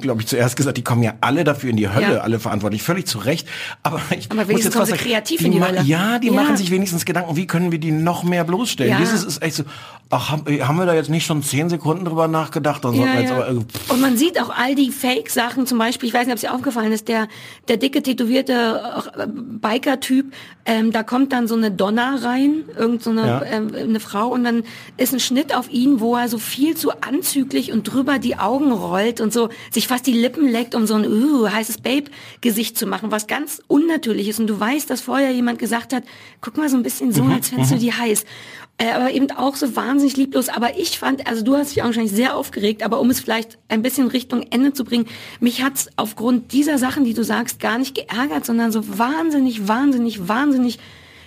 glaube ich, zuerst gesagt, die kommen ja alle dafür in die Hölle, Ja. alle verantwortlich, völlig zu Recht. Aber ich Aber muss jetzt kommen was sagen, kreativ in die Hölle. Ja, die Ja. machen sich wenigstens Gedanken, wie können wir die noch mehr bloßstellen. Ja. Dieses ist echt so, ach, haben, haben wir da jetzt nicht schon zehn Sekunden drüber nachgedacht? Dann sollten wir jetzt aber, äh, pff, Und man sieht auch all die Fake-Sachen, zum Beispiel, ich weiß nicht, ob es dir aufgefallen ist, der, der dicke, tätowierte äh, Biker-Typ, ähm, da kommt dann so eine Donna rein, irgend so eine, Ja. ähm, eine Frau, und dann ist ein Schnitt auf ihn, wo er so viel zu anzüglich und drüber die Augen rollt und so sich fast die Lippen leckt, um so ein uh, heißes Babe-Gesicht zu machen, was ganz unnatürlich ist. Und du weißt, dass vorher jemand gesagt hat, guck mal so ein bisschen so, als fändest du die heiß. Äh, aber eben auch so wahnsinnig lieblos. Aber ich fand, also du hast dich wahrscheinlich sehr aufgeregt, aber um es vielleicht ein bisschen Richtung Ende zu bringen, mich hat's aufgrund dieser Sachen, die du sagst, gar nicht geärgert, sondern so wahnsinnig, wahnsinnig, wahnsinnig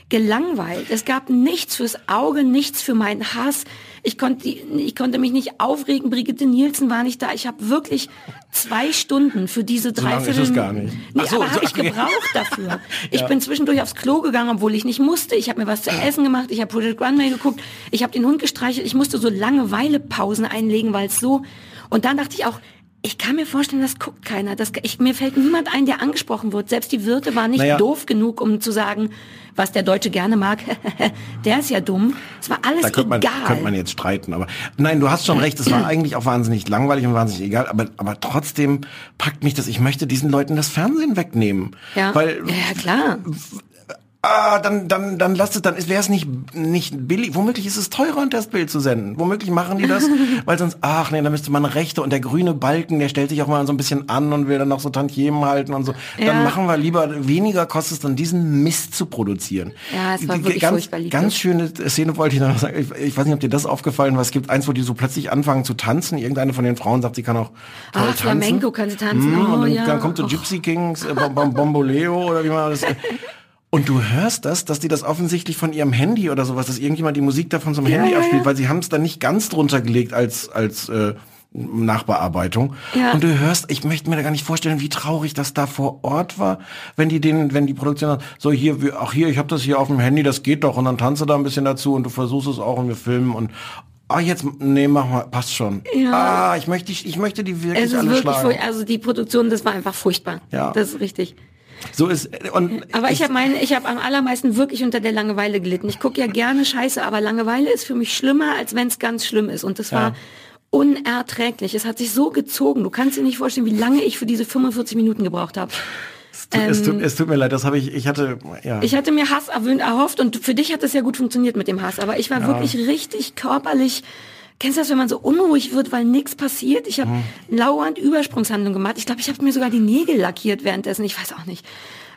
gelangweilt. Es gab nichts fürs Auge, nichts für meinen Hass. Ich konnte, ich konnte mich nicht aufregen. Brigitte Nielsen war nicht da. Ich habe wirklich zwei Stunden für diese So lange Dreiviertel. ist es gar nicht. Nee, so, aber so, habe ich okay. gebraucht dafür. Ich bin zwischendurch aufs Klo gegangen, obwohl ich nicht musste. Ich habe mir was zu essen gemacht. Ich habe Project Runway geguckt. Ich habe den Hund gestreichelt. Ich musste so Langeweile-Pausen einlegen, weil es so. Und dann dachte ich auch, ich kann mir vorstellen, das guckt keiner. Das, ich, mir fällt niemand ein, der angesprochen wird. Selbst die Wirte waren nicht Naja. doof genug, um zu sagen, was der Deutsche gerne mag. der ist ja dumm. Es war alles Da könnte man, egal. könnte man jetzt streiten, aber nein, du hast schon recht, es war eigentlich auch wahnsinnig langweilig und wahnsinnig egal, aber, aber trotzdem packt mich das, ich möchte diesen Leuten das Fernsehen wegnehmen. ja. Weil ja, ja, klar. Ah, dann, dann, dann lasst es, dann wäre es nicht, nicht billig. Womöglich ist es teurer, ein Testbild zu senden. Womöglich machen die das, weil sonst, ach nee, da müsste man Rechte und der grüne Balken, der stellt sich auch mal so ein bisschen an und will dann noch so Tantiemen halten und so. Ja. Dann machen wir lieber, weniger kostet es dann, diesen Mist zu produzieren. Ja, es war Die- wirklich ganz. Ganz schöne Szene wollte ich noch sagen. Ich, ich weiß nicht, ob dir das aufgefallen war. Es gibt eins, wo die so plötzlich anfangen zu tanzen. Irgendeine von den Frauen sagt, sie kann auch toll Ah, tanzen. Flamenco kann sie tanzen. Mm, Oh, und dann, ja. dann kommt so Och. Gypsy Kings, äh, Bom- Bom- Bomboleo oder wie man das... Und du hörst das, dass die das offensichtlich von ihrem Handy oder sowas, dass irgendjemand die Musik davon zum Handy ja, abspielt, ja. weil sie haben es dann nicht ganz drunter gelegt als als äh, Nachbearbeitung. Ja. Und du hörst, ich möchte mir da gar nicht vorstellen, wie traurig das da vor Ort war, wenn die den, wenn die Produktion sagt, so hier, ach hier, ich habe das hier auf dem Handy, das geht doch, und dann tanze da ein bisschen dazu und du versuchst es auch und wir filmen und Ah, jetzt, nee, mach mal, passt schon. Ja. Ah, ich möchte, ich, möchte die wirklich Es ist alle wirklich, schlagen. also die Produktion, das war einfach furchtbar. Ja. Das ist richtig. So ist, und Aber ich habe meine, ich habe am allermeisten wirklich unter der Langeweile gelitten. Ich gucke ja gerne Scheiße, aber Langeweile ist für mich schlimmer, als wenn es ganz schlimm ist. Und das war unerträglich. Es hat sich so gezogen. Du kannst dir nicht vorstellen, wie lange ich für diese 45 Minuten gebraucht habe. es, tut, es, tut, es tut mir leid, das habe ich, ich hatte, ja. ähm, Ich hatte mir Hass erwöhnt, erhofft und für dich hat es ja gut funktioniert mit dem Hass, aber ich war wirklich richtig körperlich. Kennst du das, wenn man so unruhig wird, weil nichts passiert? Ich habe lauernd Übersprungshandlung gemacht. Ich glaube, ich habe mir sogar die Nägel lackiert währenddessen. Ich weiß auch nicht.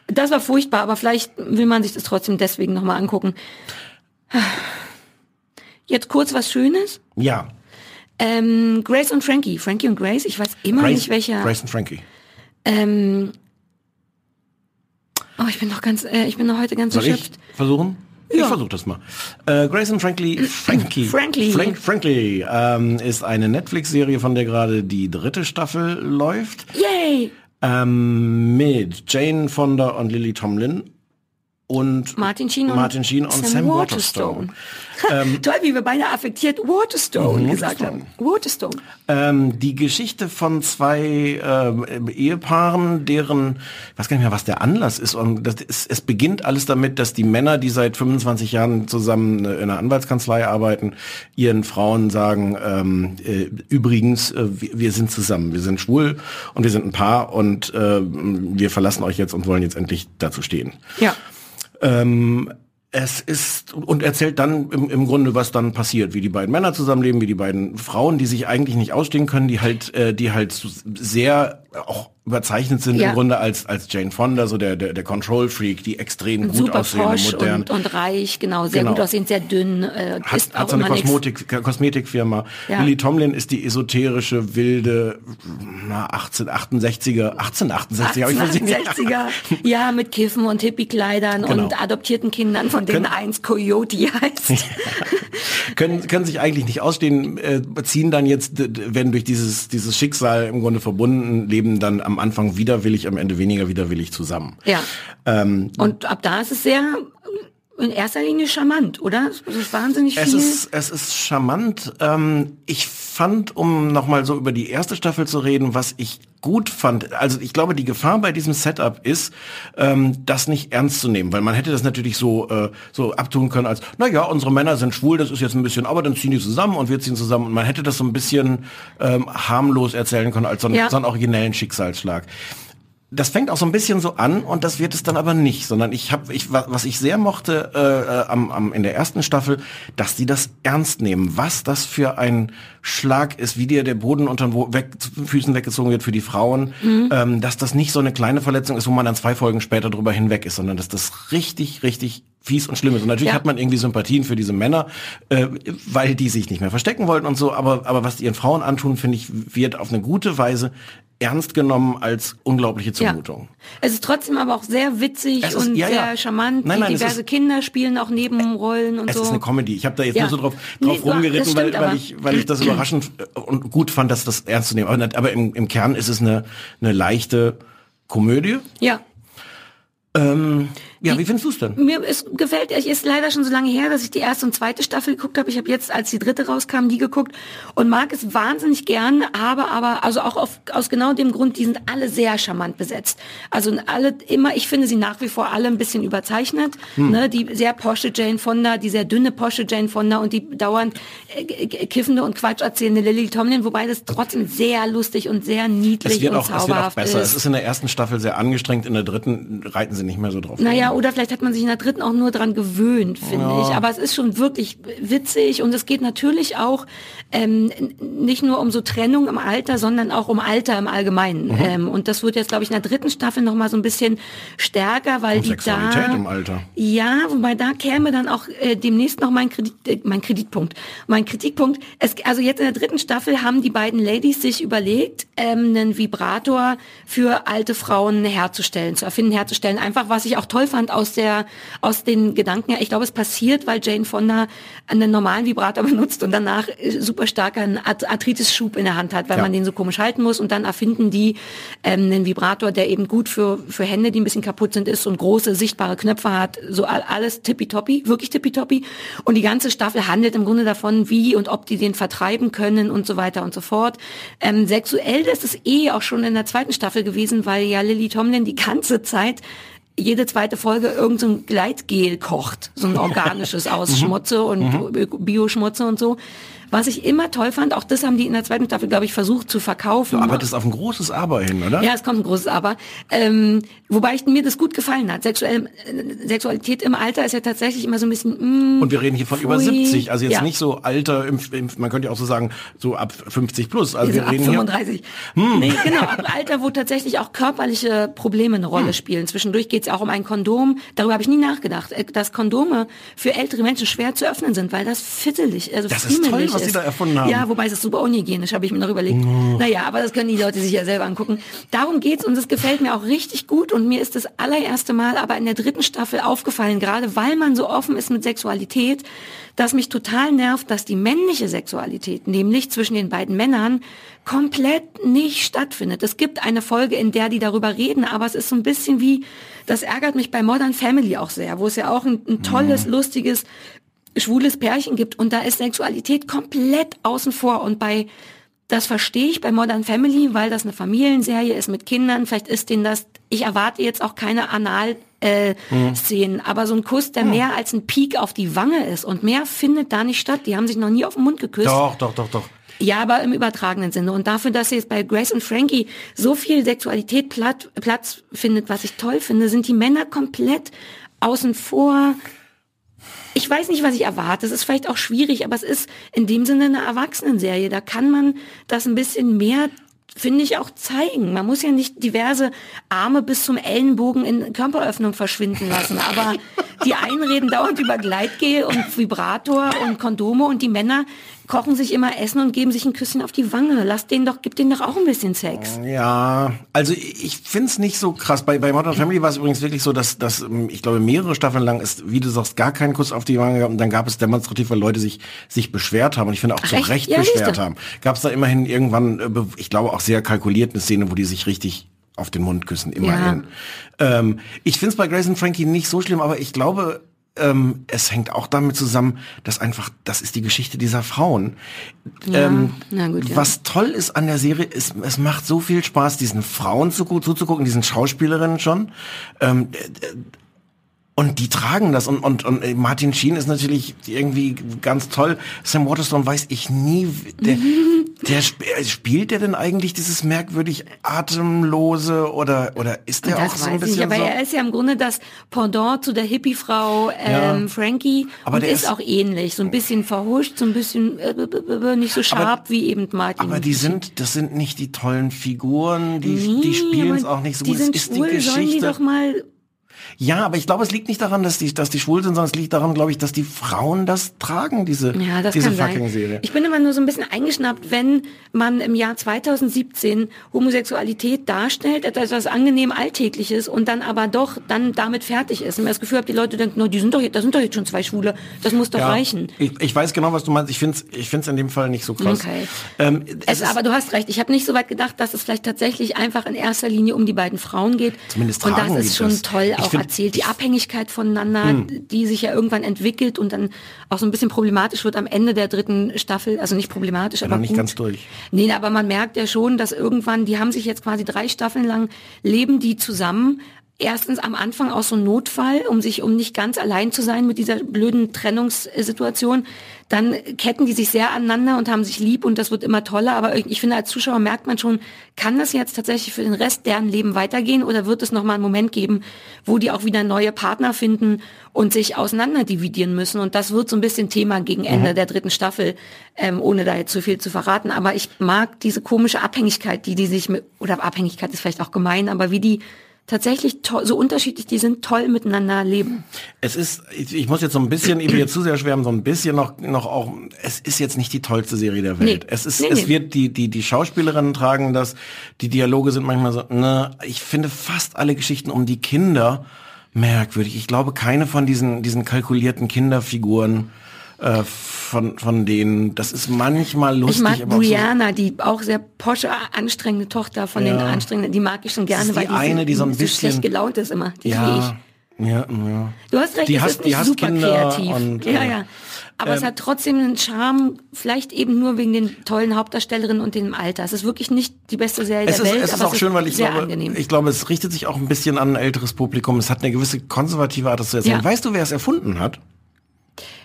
Das war furchtbar, aber vielleicht will man sich das trotzdem deswegen nochmal angucken. Jetzt kurz was Schönes. ja. Ähm, Grace und Frankie. Frankie und Grace, ich weiß immer Grace, nicht welcher. Grace und Frankie. Ähm, oh, ich bin noch ganz, äh, ich bin noch heute ganz Soll ich erschöpft. versuchen? Ich Ja. versuche das mal. Äh, Grace and Frankly, Frankie, Frankly. Frank, Frankly ähm, ist eine Netflix-Serie, von der gerade die dritte Staffel läuft. Yay! Ähm, mit Jane Fonda und Lily Tomlin und Martin Sheen und Martin Sheen und Sam, Waterstone. Toll, wie wir beide affektiert Waterstone gesagt Waterstone. haben. Waterstone. Ähm, die Geschichte von zwei ähm, Ehepaaren, deren, ich weiß gar nicht mehr, was der Anlass ist. Und das ist, es beginnt alles damit, dass die Männer, die seit 25 Jahren zusammen äh, in einer Anwaltskanzlei arbeiten, ihren Frauen sagen, ähm, äh, übrigens, äh, wir, wir sind zusammen, wir sind schwul und wir sind ein Paar und äh, wir verlassen euch jetzt und wollen jetzt endlich dazu stehen. Ja. Ähm, es ist und erzählt dann im, im Grunde, was dann passiert, wie die beiden Männer zusammenleben, wie die beiden Frauen, die sich eigentlich nicht ausstehen können, die halt, äh, die halt sehr auch überzeichnet sind Ja. im Grunde als als Jane Fonda, so der der, der Control Freak, die extrem gut Super aussehen, modern. und, und reich, genau. Sehr Genau. gut aussehend, sehr dünn. Äh, hat, hat so eine nix. Kosmetik, Kosmetikfirma. Ja. Lily Tomlin ist die esoterische, wilde, na, 1868er, 1868, habe ich versehen. 1860er, ja, mit Kiffen und Hippie-Kleidern Genau. und adoptierten Kindern, von denen Können- eins Coyote heißt. können, können sich eigentlich nicht ausstehen, äh, ziehen dann jetzt, werden durch dieses, dieses Schicksal im Grunde verbunden, leben dann am Anfang widerwillig, am Ende weniger widerwillig zusammen. Ja. Ähm, Und ab da ist es sehr in erster Linie charmant, oder? Es ist wahnsinnig es viel. ist, es ist charmant. Ähm, ich fand, um nochmal so über die erste Staffel zu reden, was ich gut fand, also ich glaube, die Gefahr bei diesem Setup ist, ähm, das nicht ernst zu nehmen, weil man hätte das natürlich so, äh, so abtun können als, na ja, unsere Männer sind schwul, das ist jetzt ein bisschen, aber dann ziehen die zusammen und wir ziehen zusammen und man hätte das so ein bisschen ähm, harmlos erzählen können als so Ja. so einen originellen Schicksalsschlag das fängt auch so ein bisschen so an und das wird es dann aber nicht, sondern ich habe, ich, wa- was ich sehr mochte äh, äh, am, am, in der ersten Staffel, dass die das ernst nehmen, was das für ein Schlag ist, wie dir der Boden unter den weg, Füßen weggezogen wird für die Frauen, ähm, dass das nicht so eine kleine Verletzung ist, wo man dann zwei Folgen später drüber hinweg ist, sondern dass das richtig, richtig fies und schlimm ist. Und natürlich Ja. hat man irgendwie Sympathien für diese Männer, äh, weil die sich nicht mehr verstecken wollten und so, aber, aber was die ihren Frauen antun, finde ich, wird auf eine gute Weise ernst genommen als unglaubliche Zumutung. Es ist trotzdem aber auch sehr witzig Es ist- und ja, sehr ja. charmant. Nein, nein, es diverse ist- Kinder spielen auch Nebenrollen und Es so. ist eine Comedy. Ich habe da jetzt Ja. nur so drauf, Nee, drauf das rumgeritten, weil, stimmt weil, ich, weil ich das überraschend äh, und gut fand, dass das ernst zu nehmen. Aber, aber im, im Kern ist es eine, eine leichte Komödie. ja. Ähm, ja, wie findest du es denn? Mir ist, gefällt, es ist leider schon so lange her, dass ich die erste und zweite Staffel geguckt habe. Ich habe jetzt, als die dritte rauskam, die geguckt und mag es wahnsinnig gern, aber, aber, also auch auf, aus genau dem Grund, die sind alle sehr charmant besetzt. Also alle immer, ich finde sie nach wie vor alle ein bisschen überzeichnet. Hm. Ne, die sehr posche Jane Fonda, die sehr dünne posche Jane Fonda und die dauernd äh, kiffende und Quatsch erzählende Lily Tomlin, wobei das trotzdem sehr lustig und sehr niedlich Es wird, und auch, es wird auch zauberhaft besser. ist. Es ist in der ersten Staffel sehr angestrengt, in der dritten reiten sie nicht mehr so drauf. Naja, oder vielleicht hat man sich in der dritten auch nur dran gewöhnt, finde Ja. ich. Aber es ist schon wirklich witzig und es geht natürlich auch ähm, nicht nur um so Trennung im Alter, sondern auch um Alter im Allgemeinen. Mhm. Ähm, und das wird jetzt, glaube ich, in der dritten Staffel noch mal so ein bisschen stärker, weil Und die Sexualität da im Alter. ja, wobei da käme dann auch äh, demnächst noch mein Kredit, äh, mein Kreditpunkt, mein Kritikpunkt. Es, also jetzt in der dritten Staffel haben die beiden Ladies sich überlegt, ähm, einen Vibrator für alte Frauen herzustellen, zu erfinden, herzustellen. Einfach, was ich auch toll fand aus der, aus den Gedanken. her. Ich glaube, es passiert, weil Jane Fonda einen normalen Vibrator benutzt und danach äh, super starken Arth- Arthritis-Schub in der Hand hat, weil Ja. man den so komisch halten muss. Und dann erfinden die ähm, einen Vibrator, der eben gut für, für Hände, die ein bisschen kaputt sind, ist und große sichtbare Knöpfe hat. So all- alles tippitoppi, wirklich tippitoppi. Und die ganze Staffel handelt im Grunde davon, wie und ob die den vertreiben können und so weiter und so fort. Ähm, sexuell ist es eh auch schon in der zweiten Staffel gewesen, weil ja Lily Tomlin die ganze Zeit jede zweite Folge irgend so ein Gleitgel kocht, so ein organisches aus Schmutze und Bioschmutze und so. Was ich immer toll fand, auch das haben die in der zweiten Staffel, glaube ich, versucht zu verkaufen. Du arbeitest auf ein großes Aber hin, oder? Ja, es kommt ein großes Aber. Ähm, wobei ich, mir das gut gefallen hat. Sexuell, äh, Sexualität im Alter ist ja tatsächlich immer so ein bisschen. Mm, Und wir reden hier von über Pfui. 70, also jetzt Ja. nicht so Alter, im, im, man könnte ja auch so sagen, so ab 50 plus. Also also wir ab reden hier, 35. Nee, genau, ab Alter, wo tatsächlich auch körperliche Probleme eine Hm. Rolle spielen. Zwischendurch geht es auch um ein Kondom. Darüber habe ich nie nachgedacht, äh, dass Kondome für ältere Menschen schwer zu öffnen sind, weil das fittelig, also Das ist toll, friemelig was sie da erfunden haben. Ja, wobei es ist super unhygienisch, habe ich mir noch überlegt. Naja, aber das können die Leute sich ja selber angucken. Darum geht's und es gefällt mir auch richtig gut und mir ist das allererste Mal aber in der dritten Staffel aufgefallen, gerade weil man so offen ist mit Sexualität, dass mich total nervt, dass die männliche Sexualität, nämlich zwischen den beiden Männern, komplett nicht stattfindet. Es gibt eine Folge, in der die darüber reden, aber es ist so ein bisschen wie, das ärgert mich bei Modern Family auch sehr, wo es ja auch ein, ein tolles, lustiges, schwules Pärchen gibt und da ist Sexualität komplett außen vor und bei das verstehe ich bei Modern Family, weil das eine Familienserie ist mit Kindern. Vielleicht ist denen das, ich erwarte jetzt auch keine Anal äh, Szenen, aber so ein Kuss, der mehr als ein Peak auf die Wange ist und mehr findet da nicht statt. Die haben sich noch nie auf den Mund geküsst. Doch, doch, doch, doch. Ja, aber im übertragenen Sinne. Und dafür, dass jetzt bei Grace und Frankie so viel Sexualität Platt, Platz findet, was ich toll finde, sind die Männer komplett außen vor. Ich weiß nicht, was ich erwarte. Es ist vielleicht auch schwierig, aber es ist in dem Sinne eine Erwachsenenserie. Da kann man das ein bisschen mehr finde ich auch zeigen. Man muss ja nicht diverse Arme bis zum Ellenbogen in Körperöffnung verschwinden lassen, aber die einen reden dauernd über Gleitgel und Vibrator und Kondome und die Männer kochen sich immer Essen und geben sich ein Küsschen auf die Wange. Lass denen doch, gib denen doch auch ein bisschen Sex. Ja, also ich find's nicht so krass. Bei, bei Modern Family war es übrigens wirklich so, dass, dass ähm, ich glaube, mehrere Staffeln lang ist, wie du sagst, gar keinen Kuss auf die Wange gab. Und dann gab es demonstrativ, weil Leute sich, sich beschwert haben. Und ich finde auch zu echt? Recht Ja, beschwert haben. Gab es da immerhin irgendwann, äh, ich glaube auch sehr kalkuliert eine Szene, wo die sich richtig auf den Mund küssen, immerhin. Ähm, ich find's bei Grace und Frankie nicht so schlimm, aber ich glaube, ähm, es hängt auch damit zusammen, dass einfach, das ist die Geschichte dieser Frauen. ähm, na gut, ja. Was toll ist an der Serie, ist, es macht so viel Spaß, diesen Frauen zu, zuzugucken, diesen Schauspielerinnen schon. Ähm, und die tragen das und, und, und äh, Martin Sheen ist natürlich irgendwie ganz toll. Sam Waterstone weiß ich nie, der, der sp äh, spielt der denn eigentlich dieses merkwürdig atemlose oder oder ist der auch Das so ein bisschen nicht, aber so? er ist ja im Grunde das Pendant zu der Hippie-Frau ähm, Ja. Frankie Aber und der ist ist- auch ähnlich, so ein bisschen verhuscht, so ein bisschen äh, nicht so scharf wie eben Martin. Aber die sind, das sind nicht die tollen Figuren, die, die Nee, spielen es aber auch nicht so die gut. Sind ist schwul, die sollen die Geschichte. doch mal Ja, aber ich glaube, es liegt nicht daran, dass die, dass die schwul sind, sondern es liegt daran, glaube ich, dass die Frauen das tragen, diese, Ja, das diese fucking sein. Serie. Ich bin immer nur so ein bisschen eingeschnappt, wenn man im Jahr 2017 Homosexualität darstellt, etwas was angenehm alltägliches und dann aber doch dann damit fertig ist. Und man das Gefühl hat, die Leute denken, no, die sind doch, da sind doch jetzt schon zwei Schwule, das muss doch Ja, reichen. Ich, ich weiß genau, was du meinst. Ich finde es ich find's in dem Fall nicht so krass. Okay. Ähm, es Es, ist, aber du hast recht, ich habe nicht so weit gedacht, dass es vielleicht tatsächlich einfach in erster Linie um die beiden Frauen geht. Zumindest Und tragen das die ist schon das. toll auch erzählt. Die Abhängigkeit voneinander, die sich ja irgendwann entwickelt und dann auch so ein bisschen problematisch wird am Ende der dritten Staffel. Also nicht problematisch, bin aber noch nicht gut. ganz durch. Nee, aber man merkt ja schon, dass irgendwann, die haben sich jetzt quasi drei Staffeln lang, leben die zusammen erstens am Anfang aus so einem Notfall, um sich, um nicht ganz allein zu sein mit dieser blöden Trennungssituation. Dann ketten die sich sehr aneinander und haben sich lieb und das wird immer toller. Aber ich finde, als Zuschauer merkt man schon, kann das jetzt tatsächlich für den Rest deren Leben weitergehen oder wird es nochmal einen Moment geben, wo die auch wieder neue Partner finden und sich auseinander dividieren müssen? Und das wird so ein bisschen Thema gegen Ende der dritten Staffel, ähm, ohne da jetzt zu viel zu verraten. Aber ich mag diese komische Abhängigkeit, die die sich mit, oder Abhängigkeit ist vielleicht auch gemein, aber wie die tatsächlich so unterschiedlich die sind, toll miteinander leben. Es ist, ich, ich muss jetzt so ein bisschen, ich will jetzt zu sehr schwärmen, so ein bisschen noch, noch auch, es ist jetzt nicht die tollste Serie der Welt. Nee. Es ist, Nee, es nee. wird, die, die, die Schauspielerinnen tragen das, die Dialoge sind manchmal so, ne, ich finde fast alle Geschichten um die Kinder merkwürdig. Ich glaube, keine von diesen, diesen kalkulierten Kinderfiguren, äh, von, von denen, das ist manchmal lustig, ich mag aber auch so, Brianna, die auch sehr posche, anstrengende Tochter von den Ja. anstrengenden, die mag ich schon gerne, ist die weil die, eine, die so ein bisschen- schlecht gelaunt ist immer. Die sehe ich. ja, ja, ja. Du hast recht, Die es hasst- ist die nicht super kreativ. und, ja, äh, ja. Aber es hat trotzdem einen Charme, vielleicht eben nur wegen den tollen Hauptdarstellerinnen und dem Alter. Es ist wirklich nicht die beste Serie Es der ist, Welt, es ist auch schön, weil ich glaube, angenehm. ich glaube, es richtet sich auch ein bisschen an ein älteres Publikum. Es hat eine gewisse konservative Art, das zu erzählen. Ja. Weißt du, wer es erfunden hat?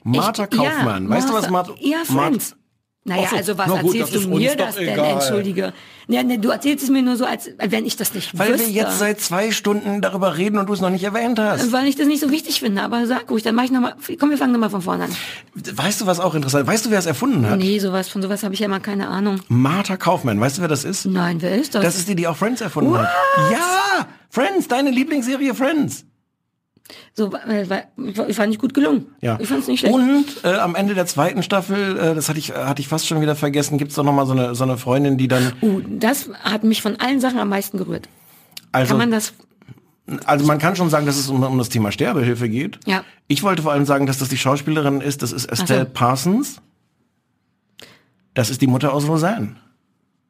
Martha Ich- Kaufmann. Ja, weißt du, was Martha- Martha? Ja, Friends. Naja, Ach so, also was gut, erzählst du mir das denn, egal. entschuldige? Nee, nee, du erzählst es mir nur so, als wenn ich das nicht Weil wüsste. wir jetzt seit zwei Stunden darüber reden und du es noch nicht erwähnt hast. weil ich das nicht so wichtig finde, aber sag ruhig, dann mach ich nochmal, komm, wir fangen nochmal von vorne an. Weißt du, was auch interessant? Weißt du, wer es erfunden hat? Nee, sowas, von sowas habe ich ja immer keine Ahnung. Martha Kaufmann. Weißt du, wer das ist? Nein, wer ist das? Das ist die, die auch Friends erfunden hat. Ja! Friends, deine Lieblingsserie Friends. So, äh, war- ich fand nicht gut gelungen. Ja. Ich fand es nicht schlecht. Und äh, am Ende der zweiten Staffel, äh, das hatte ich, hatte ich fast schon wieder vergessen, gibt's doch noch mal so eine, so eine Freundin, die dann, Uh, das hat mich von allen Sachen am meisten gerührt. also, Kann man das? also man kann schon sagen, dass es um, um das Thema Sterbehilfe geht. Ja. Ich wollte vor allem sagen, dass das die Schauspielerin ist, das ist Estelle so. Parsons. Das ist die Mutter aus Roseanne.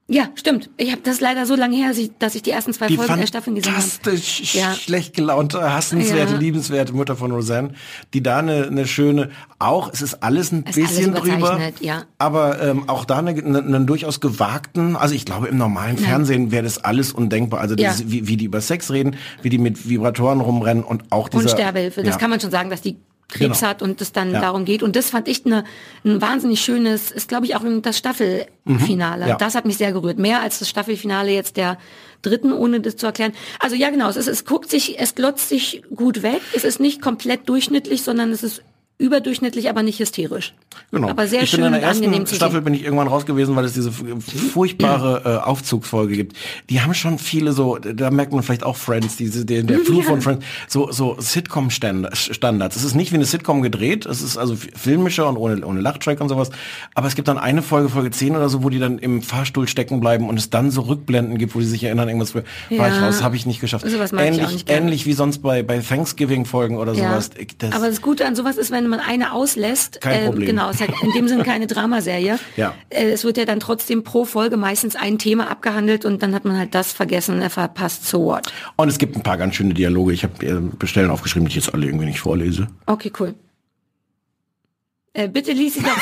Ja, stimmt. Ich habe das leider so lange her, dass ich, dass ich die ersten zwei Die Folgen der Staffeln gesehen habe. fantastisch Ja. schlecht gelaunte, hassenswerte, Ja. liebenswerte Mutter von Roseanne, die da eine, eine schöne, auch, es ist alles ein Es bisschen alles drüber, ja. aber ähm, auch da eine, eine, einen durchaus gewagten, also ich glaube im normalen Fernsehen wäre das alles undenkbar, also Ja. das, wie, wie die über Sex reden, wie die mit Vibratoren rumrennen und auch dieser... und Sterbehilfe. Das ja. kann man schon sagen, dass die Krebs Genau. hat und es dann Ja. darum geht. Und das fand ich eine, ein wahnsinnig schönes, ist glaube ich auch das Staffelfinale. Mhm. Ja. Das hat mich sehr gerührt. Mehr als das Staffelfinale jetzt der dritten, ohne das zu erklären. Also ja, genau, es, ist, es guckt sich, es glotzt sich gut weg. Es ist nicht komplett durchschnittlich, sondern es ist überdurchschnittlich, aber nicht hysterisch. Genau. Aber sehr ich schön bin in der ersten Staffel bin ich irgendwann raus gewesen, weil es diese furchtbare äh, Aufzugsfolge gibt. Die haben schon viele so, da merkt man vielleicht auch Friends, diese der, der Fluch von Friends, so so Sitcom Standards. Es ist nicht wie eine Sitcom gedreht, es ist also filmischer und ohne ohne Lachtrack und sowas, aber es gibt dann eine Folge Folge 10 oder so, wo die dann im Fahrstuhl stecken bleiben und es dann so Rückblenden gibt, wo die sich erinnern irgendwas. War ich Ja. raus, habe ich nicht geschafft. Sowas ich ähnlich nicht ähnlich wie sonst bei bei Thanksgiving Folgen oder Ja. sowas. Ich- Das, Aber das Gute an sowas ist, wenn man eine auslässt, Kein äh, Problem. genau, es ist halt in dem Sinne keine Dramaserie. Ja. Äh, es wird ja dann trotzdem pro Folge meistens ein Thema abgehandelt und dann hat man halt das vergessen, er verpasst, so what. Und es gibt ein paar ganz schöne Dialoge. Ich habe äh, Bestellen aufgeschrieben, die ich jetzt alle irgendwie nicht vorlese. Okay, cool. Äh, bitte lies sie doch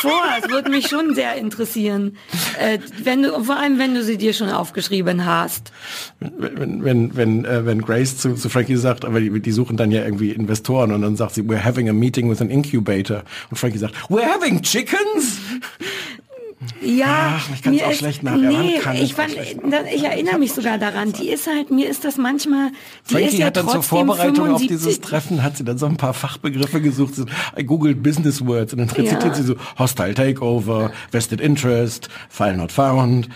vor, es würde mich schon sehr interessieren. Äh, wenn du, vor allem, wenn du sie dir schon aufgeschrieben hast. Wenn, wenn, wenn, äh, wenn Grace zu, zu Frankie sagt, aber die, die suchen dann ja irgendwie Investoren und dann sagt sie, we're having a meeting with an incubator. Und Frankie sagt, we're having chickens? Ja, Ach, ich kann's mir auch ist, schlecht. Man Nee, kann ich, fand, ich erinnere mich sogar daran. Die ist halt, mir ist das manchmal, die ist Frankie ja hat dann zur Vorbereitung 75, auf dieses Treffen, hat sie dann so ein paar Fachbegriffe gesucht. Googled Business Words und dann rezitiert Ja. sie so Hostile Takeover, Vested Interest, File Not Found.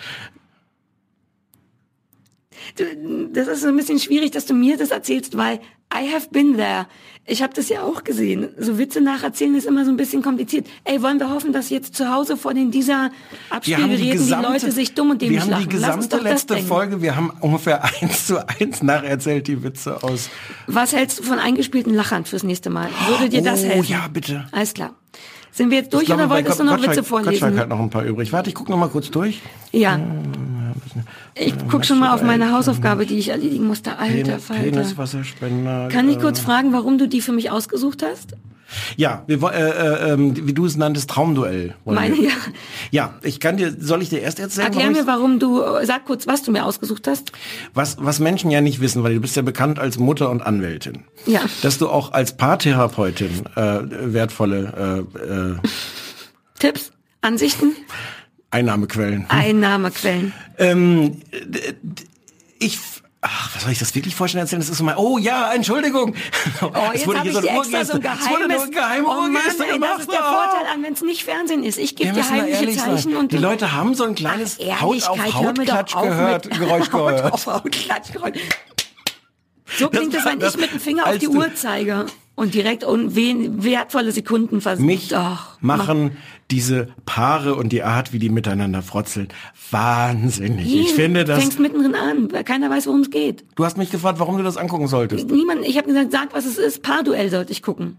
Das ist so ein bisschen schwierig, dass du mir das erzählst, weil I have been there. Ich habe das ja auch gesehen. So Witze nacherzählen ist immer so ein bisschen kompliziert. Ey, wollen wir hoffen, dass jetzt zu Hause vor den dieser Wir haben die Abspielgeräten die, gesamte, Leute sich dumm und wir dämlich haben lachen. die Lass uns gesamte das letzte. Folge, wir haben ungefähr eins zu eins nacherzählt, die Witze aus. Was hältst du von eingespielten Lachern fürs nächste Mal? Würde dir das Oh, helfen? ja, bitte. Alles klar. Sind wir jetzt durch Ich oder wolltest du noch Gottschalk- Witze vorlesen? Gottschalk hat noch ein paar übrig. Warte, ich gucke noch mal kurz durch. Ja. Ich guck schon mal auf meine Hausaufgabe, die ich erledigen musste. Alter Falter. Peniswasserspender. Kann ich äh, kurz fragen, warum du die für mich ausgesucht hast? Ja, wir, äh, äh, ähm, wie du es nanntest, Traumduell. Meine, ja. Ja, ich kann dir, soll ich dir erst erzählen? Erklär warum mir, warum du, sag kurz, was du mir ausgesucht hast. was, was Menschen ja nicht wissen, weil du bist ja bekannt als Mutter und Anwältin. Ja. Dass du auch als Paartherapeutin äh, wertvolle äh, äh, Tipps, Ansichten, Einnahmequellen. Einnahmequellen. Ähm, ich, ach, was soll ich das wirklich vorstellen erzählen? Das ist so mal, oh ja, Entschuldigung. Oh, jetzt habe ich dir extra so ein geheimes, ein geheime oh Mann, Urgeste ey, gemacht. das ist der. Vorteil an, wenn es nicht Fernsehen ist. Ich gebe dir heimliche Zeichen sein. und Die Leute haben so ein kleines Ach, Haut auf Hautklatsch gehört, Geräusch Haut gehört. auf Hautklatsch gehört. So klingt war wenn das, ich mit dem Finger auf die Uhr zeige und direkt un wertvolle Sekunden versuche. Mich Doch, machen diese Paare und die Art, wie die miteinander frotzeln, wahnsinnig. Ich finde Du das. fängst mittendrin an, weil keiner weiß, worum es geht. Du hast mich gefragt, warum du das angucken solltest. Niemand, ich habe gesagt, sag, was es ist. Paarduell sollte ich gucken.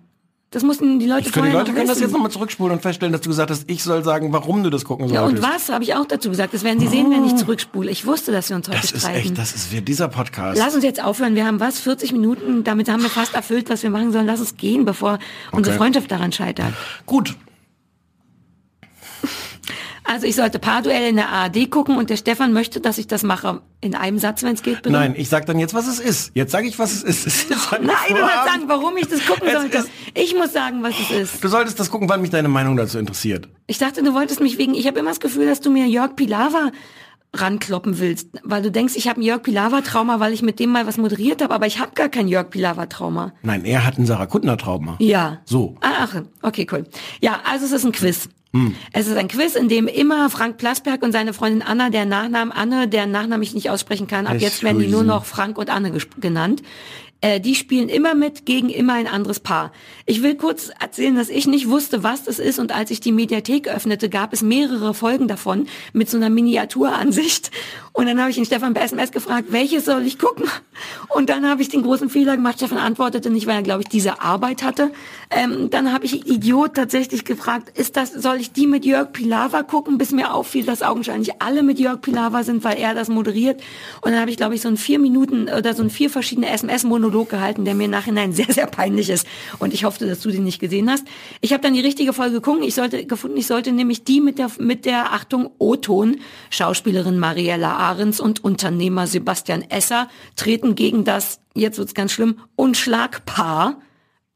Das mussten die Leute Ich finde, die vorher Leute können das jetzt nochmal zurückspulen und feststellen, dass du gesagt hast, ich soll sagen, warum du das gucken Ja, und was, habe ich auch dazu gesagt. Das werden Sie sehen, wenn ich zurückspule. Ich wusste, dass wir uns heute Das ist streiten. echt, das ist wie dieser Podcast. Lass uns jetzt aufhören. Wir haben was? 40 Minuten. Damit haben wir fast erfüllt, was wir machen sollen. Lass uns gehen, bevor unsere Okay. Freundschaft daran scheitert. Gut. Also ich sollte Paarduell in der ARD gucken und der Stefan möchte, dass ich das mache. In einem Satz, wenn es geht, bitte. Nein, ich sag dann jetzt, was es ist. Jetzt sage ich, was es ist. Es ist ein Nein, du sollst sagen, warum ich das gucken Es sollte. ist- Ich muss sagen, was es ist. Du solltest das gucken, wann mich deine Meinung dazu interessiert. Ich dachte, du wolltest mich wegen, ich habe immer das Gefühl, dass du mir Jörg Pilawa rankloppen willst, weil du denkst, ich habe ein Jörg Pilawa-Trauma, weil ich mit dem mal was moderiert habe, aber ich habe gar kein Jörg Pilawa-Trauma. Nein, er hat ein Sarah Kuttner-Trauma. Ja. So. Ah, Ach, okay, cool. Ja, also es ist ein Quiz. Es ist ein Quiz, in dem immer Frank Plasberg und seine Freundin Anna, der Nachname Anne, deren Nachnamen ich nicht aussprechen kann, ab jetzt werden die nur noch Frank und Anne genannt. Äh, die spielen immer mit gegen immer ein anderes Paar. Ich will kurz erzählen, dass ich nicht wusste, was das ist und als ich die Mediathek öffnete, gab es mehrere Folgen davon mit so einer Miniaturansicht und dann habe ich den Stefan per SMS gefragt, welches soll ich gucken? Und dann habe ich den großen Fehler gemacht. Stefan antwortete nicht, weil er, glaube ich, diese Arbeit hatte. Ähm, dann habe ich Idiot tatsächlich gefragt, ist das, soll ich die mit Jörg Pilawa gucken, bis mir auffiel, dass augenscheinlich alle mit Jörg Pilawa sind, weil er das moderiert. Und dann habe ich, glaube ich, so ein vier Minuten oder so ein vier verschiedene SMS-Monolog gehalten, der mir Nachhinein sehr, sehr peinlich ist. Und ich hoffe, dass du den nicht gesehen hast. Ich habe dann die richtige Folge geguckt. Ich sollte, gefunden, ich sollte nämlich die mit der, mit der Achtung, O-Ton, Schauspielerin Mariella Ahrens und Unternehmer Sebastian Esser treten gegen das, jetzt wird's ganz schlimm, Unschlagpaar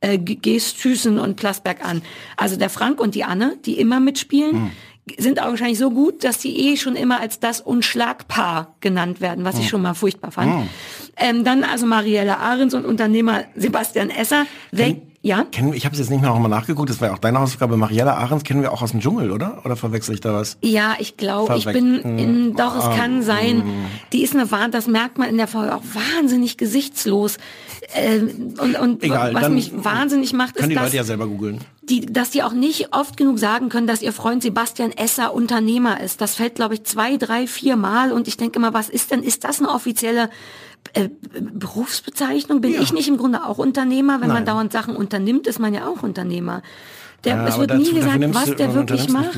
äh, Gees, Thyssen und Plasberg an. Also der Frank und die Anne, die immer mitspielen, sind augenscheinlich so gut, dass die eh schon immer als das Unschlagpaar genannt werden, was ich schon mal furchtbar fand. Ähm, dann also Mariella Ahrens und Unternehmer Sebastian Esser. Wel ja? Kennen, ich habe es jetzt nicht mehr nochmal nachgeguckt, das war ja auch deine Hausaufgabe. Mariella Ahrens kennen wir auch aus dem Dschungel, oder? Oder verwechsel ich da was? Ja, ich glaube, ich bin in, doch, es kann sein. Die ist eine Wahn, das merkt man in der Folge auch wahnsinnig gesichtslos. Ähm, und und Egal, was mich wahnsinnig macht, Können ist, die dass Leute ja selber googeln. die, dass die auch nicht oft genug sagen können, dass ihr Freund Sebastian Esser Unternehmer ist. Das fällt, glaube ich, zwei, drei, vier Mal. Und ich denke immer, was ist denn, ist das eine offizielle äh, Berufsbezeichnung? Bin ich nicht im Grunde auch Unternehmer? Wenn man Nein. dauernd Sachen unternimmt, ist man ja auch Unternehmer. Der, Ja, es wird dazu- nie gesagt, was der wirklich macht.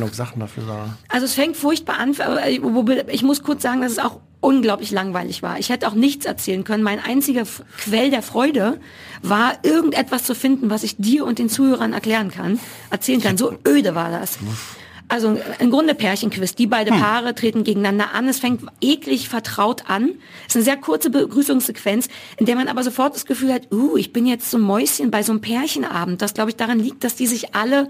Also es fängt furchtbar an, äh, ich muss kurz sagen, dass es auch unglaublich langweilig war. Ich hätte auch nichts erzählen können. Mein einziger Quell der Freude war, irgendetwas zu finden, was ich dir und den Zuhörern erklären kann, erzählen kann. So öde war das. Also im Grunde Pärchenquiz. Die beide Paare treten gegeneinander an. Es fängt eklig vertraut an. Es ist eine sehr kurze Begrüßungssequenz, in der man aber sofort das Gefühl hat, uh, ich bin jetzt so ein Mäuschen bei so einem Pärchenabend. Das, glaube ich, daran liegt, dass die sich alle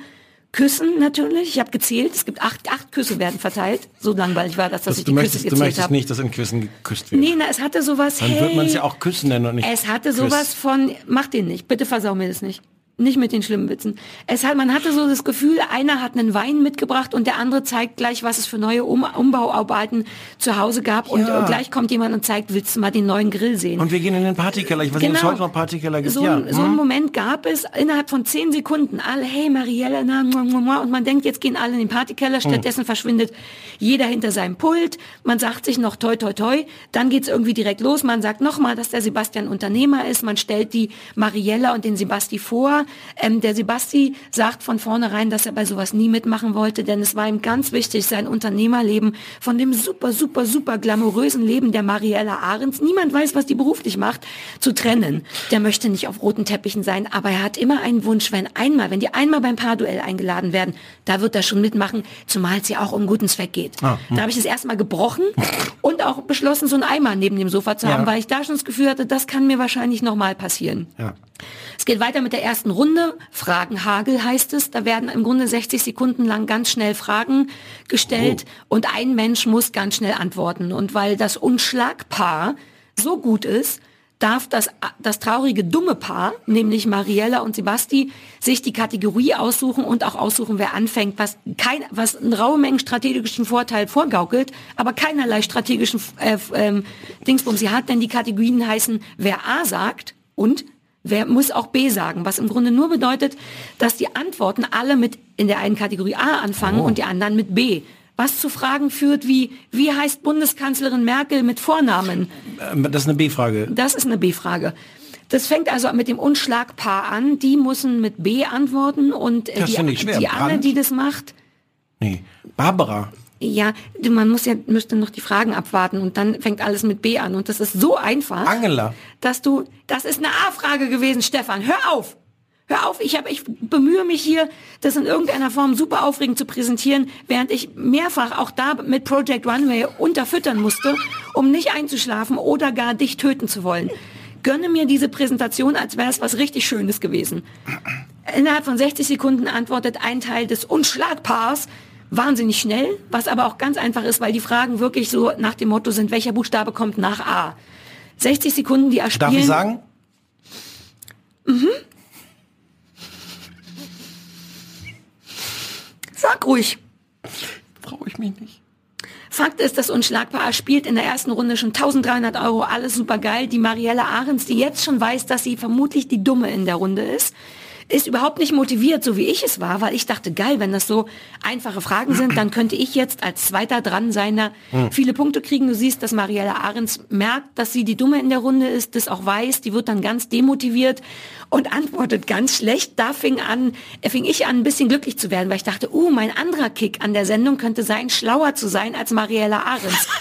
küssen natürlich. Ich habe gezählt, es gibt acht, acht Küsse werden verteilt. So langweilig war das, dass ich du die möchtest, Küsse du gezählt möchtest habe. nicht, dass in Quizen geküsst wird. Nee, na, es hatte sowas, Dann hey, wird man es ja auch Küssen nennen und nicht es hatte Quiz. sowas von, mach den nicht, bitte versau mir das nicht. Nicht mit den schlimmen Witzen. Es hat, man hatte so das Gefühl, einer hat einen Wein mitgebracht und der andere zeigt gleich, was es für neue um Umbauarbeiten zu Hause gab. Und Ja. äh, gleich kommt jemand und zeigt, willst du mal den neuen Grill sehen? Und wir gehen in den Partykeller. Ich weiß nicht, ob es heute noch Partykeller gibt. Genau. So, ja. so einen hm? Moment gab es innerhalb von zehn Sekunden. Alle, hey Marielle, na, mua, mua, und man denkt, jetzt gehen alle in den Partykeller. Hm. Stattdessen verschwindet jeder hinter seinem Pult. Man sagt sich noch toi, toi, toi. Dann geht's irgendwie direkt los. Man sagt nochmal, dass der Sebastian Unternehmer ist. Man stellt die Mariella und den Sebasti vor. Ähm, der Sebasti sagt von vornherein, dass er bei sowas nie mitmachen wollte, denn es war ihm ganz wichtig, sein Unternehmerleben von dem super, super, super glamourösen Leben der Mariella Ahrens, niemand weiß, was die beruflich macht, zu trennen. Der möchte nicht auf roten Teppichen sein, aber er hat immer einen Wunsch, wenn einmal, wenn die einmal beim Paarduell eingeladen werden, da wird er schon mitmachen, zumal es ja auch um guten Zweck geht. Ah, hm. da habe ich es erstmal gebrochen und auch beschlossen, so einen Eimer neben dem Sofa zu haben, Ja. weil ich da schon das Gefühl hatte, das kann mir wahrscheinlich nochmal passieren. Ja. Es geht weiter mit der ersten Runde. Fragenhagel heißt es. Da werden im Grunde 60 Sekunden lang ganz schnell Fragen gestellt und ein Mensch muss ganz schnell antworten. Und weil das Unschlagpaar so gut ist, darf das, das traurige dumme Paar, nämlich Mariella und Sebasti, sich die Kategorie aussuchen und auch aussuchen, wer anfängt, was kein, was einen raue Mengen strategischen Vorteil vorgaukelt, aber keinerlei strategischen äh, ähm, Dingsbums sie hat, denn die Kategorien heißen, wer A sagt und Wer muss auch B sagen? Was im Grunde nur bedeutet, dass die Antworten alle mit in der einen Kategorie A anfangen und die anderen mit B. Was zu Fragen führt wie, wie heißt Bundeskanzlerin Merkel mit Vornamen? Ähm, Das ist eine B-Frage. Das ist eine B-Frage. Das fängt also mit dem Unschlagpaar an. Die müssen mit B antworten und äh, Das die, die Anne, die das macht, Nee. Barbara. ja, man muss ja, müsste noch die Fragen abwarten und dann fängt alles mit B an und das ist so einfach. Angela. Dass du, das ist eine A-Frage gewesen, Stefan. Hör auf! Hör auf, ich, hab, ich bemühe mich hier, das in irgendeiner Form super aufregend zu präsentieren, während ich mehrfach auch da mit Project Runway unterfüttern musste, um nicht einzuschlafen oder gar dich töten zu wollen. Gönne mir diese Präsentation, als wäre es was richtig Schönes gewesen. Innerhalb von 60 Sekunden antwortet ein Teil des Unschlagpaars wahnsinnig schnell, was aber auch ganz einfach ist, weil die Fragen wirklich so nach dem Motto sind, welcher Buchstabe kommt nach A. 60 Sekunden, die erspielen. Darf ich sagen? Sag ruhig. Traue ich mich nicht. Fakt ist, das Unschlagpaar spielt in der ersten Runde schon 1300 Euro, alles super geil. Die Marielle Ahrens, die jetzt schon weiß, dass sie vermutlich die Dumme in der Runde ist, ist überhaupt nicht motiviert, so wie ich es war, weil ich dachte, geil, wenn das so einfache Fragen sind, dann könnte ich jetzt als Zweiter dran sein, da viele Punkte kriegen. Du siehst, dass Marielle Ahrens merkt, dass sie die Dumme in der Runde ist, das auch weiß, die wird dann ganz demotiviert und antwortet ganz schlecht. Da fing an, fing ich an, ein bisschen glücklich zu werden, weil ich dachte, uh, mein anderer Kick an der Sendung könnte sein, schlauer zu sein als Marielle Ahrens.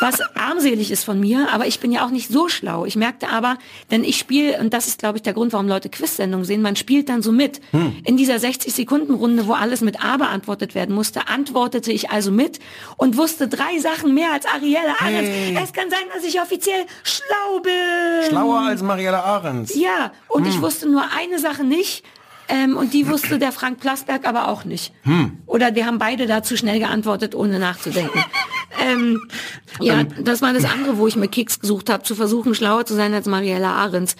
Was armselig ist von mir, aber ich bin ja auch nicht so schlau. Ich merkte aber, denn ich spiele, und das ist, glaube ich, der Grund, warum Leute Quiz-Sendungen sehen, man spielt dann so mit. In dieser 60-Sekunden-Runde, wo alles mit A beantwortet werden musste, antwortete ich also mit und wusste drei Sachen mehr als Arielle Ahrens. Hey. Es kann sein, dass ich offiziell schlau bin. Schlauer als Mariella Ahrens. Ja, und ich wusste nur eine Sache nicht. Ähm, und die wusste der Frank Plasberg aber auch nicht. Oder die haben beide da zu schnell geantwortet, ohne nachzudenken. ähm, ja, das war das andere, wo ich mir Kicks gesucht habe, zu versuchen, schlauer zu sein als Mariella Ahrens.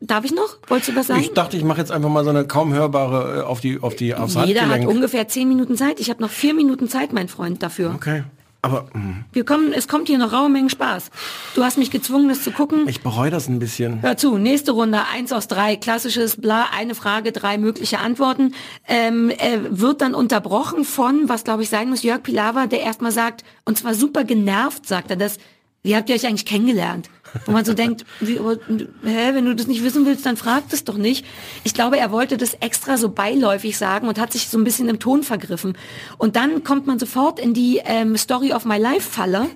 Darf ich noch? Wolltest du was sagen? Ich dachte, ich mache jetzt einfach mal so eine kaum hörbare äh, auf die auf die aufs Jeder hat ungefähr zehn Minuten Zeit. Ich habe noch vier Minuten Zeit, mein Freund, dafür. Okay. Aber mh, Wir kommen, es kommt hier noch raue Mengen Spaß. Du hast mich gezwungen, das zu gucken. ich bereue das ein bisschen. Hör zu, nächste Runde, eins aus drei, klassisches Bla, eine Frage, drei mögliche Antworten, ähm, äh, wird dann unterbrochen von, was glaube ich sein muss, Jörg Pilawa, der erstmal sagt, und zwar super genervt, sagt er das, wie habt ihr euch eigentlich kennengelernt? Wo man so denkt, wie, hä, wenn du das nicht wissen willst, dann frag das doch nicht. Ich glaube, er wollte das extra so beiläufig sagen und hat sich so ein bisschen im Ton vergriffen. Und dann kommt man sofort in die ähm, Story of My Life Falle,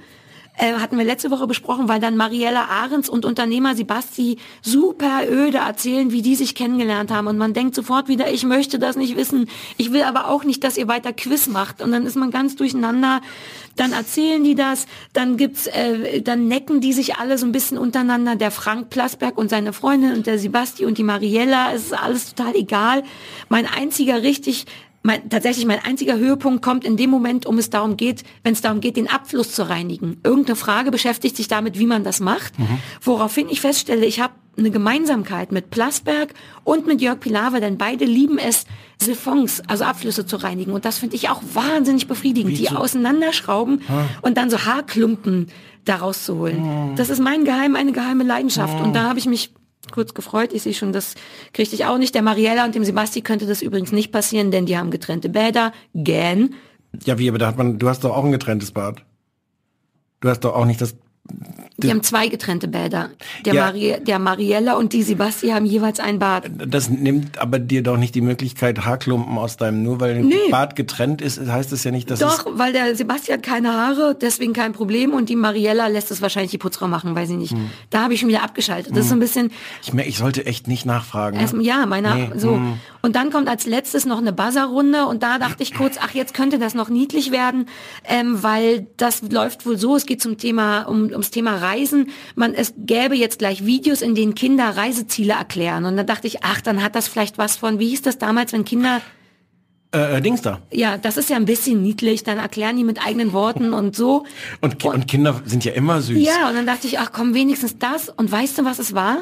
äh, hatten wir letzte Woche besprochen, weil dann Mariella Ahrens und Unternehmer Sebasti super öde erzählen, wie die sich kennengelernt haben. Und man denkt sofort wieder, ich möchte das nicht wissen. Ich will aber auch nicht, dass ihr weiter Quiz macht. Und dann ist man ganz durcheinander. Dann erzählen die das, dann gibt's, äh, dann necken die sich alle so ein bisschen untereinander. Der Frank Plasberg und seine Freundin und der Sebasti und die Mariella. Es ist alles total egal. Mein einziger richtig mein, tatsächlich mein einziger Höhepunkt kommt in dem Moment, um es darum geht, wenn es darum geht, den Abfluss zu reinigen. Irgendeine Frage beschäftigt sich damit, wie man das macht, woraufhin ich feststelle, ich habe eine Gemeinsamkeit mit Plasberg und mit Jörg Pilawa, denn beide lieben es, Siphons, also Abflüsse zu reinigen. Und das finde ich auch wahnsinnig befriedigend, die auseinanderschrauben und dann so Haarklumpen daraus zu holen. Das ist mein Geheim, eine geheime Leidenschaft. Und da habe ich mich kurz gefreut. Ich sehe schon, das kriegte ich auch nicht. Der Mariella und dem Sebasti könnte das übrigens nicht passieren, denn die haben getrennte Bäder. Gähn. Ja, wie, aber da hat man, du hast doch auch ein getrenntes Bad. Du hast doch auch nicht das, Die haben zwei getrennte Bäder. Der, Ja. Marie, der Mariella und die Sebasti haben jeweils ein Bad. Das nimmt aber dir doch nicht die Möglichkeit, Haarklumpen aus deinem, nur weil ein Nee. Bad getrennt ist, heißt es ja nicht, dass Doch, weil der Sebastian keine Haare, deswegen kein Problem. Und die Mariella lässt es wahrscheinlich die Putzfrau machen, weiß ich nicht. Hm. Da habe ich schon wieder abgeschaltet. Das ist so ein bisschen, Ich, mer- ich sollte echt nicht nachfragen. erst, ne? ja, meiner, Nee, so. hm. Und dann kommt als letztes noch eine Buzzerrunde und da dachte ich kurz, ach, jetzt könnte das noch niedlich werden, ähm, weil das läuft wohl so, es geht zum Thema, um, ums Thema Reisen. Man, es gäbe jetzt gleich Videos, in denen Kinder Reiseziele erklären. Und dann dachte ich, ach, dann hat das vielleicht was von, wie hieß das damals, wenn Kinder Äh, äh, Dings da. Ja, das ist ja ein bisschen niedlich. Dann erklären die mit eigenen Worten und so. Und, Ki- und Kinder sind ja immer süß. Ja, und dann dachte ich, ach komm, wenigstens das. Und weißt du, was es war?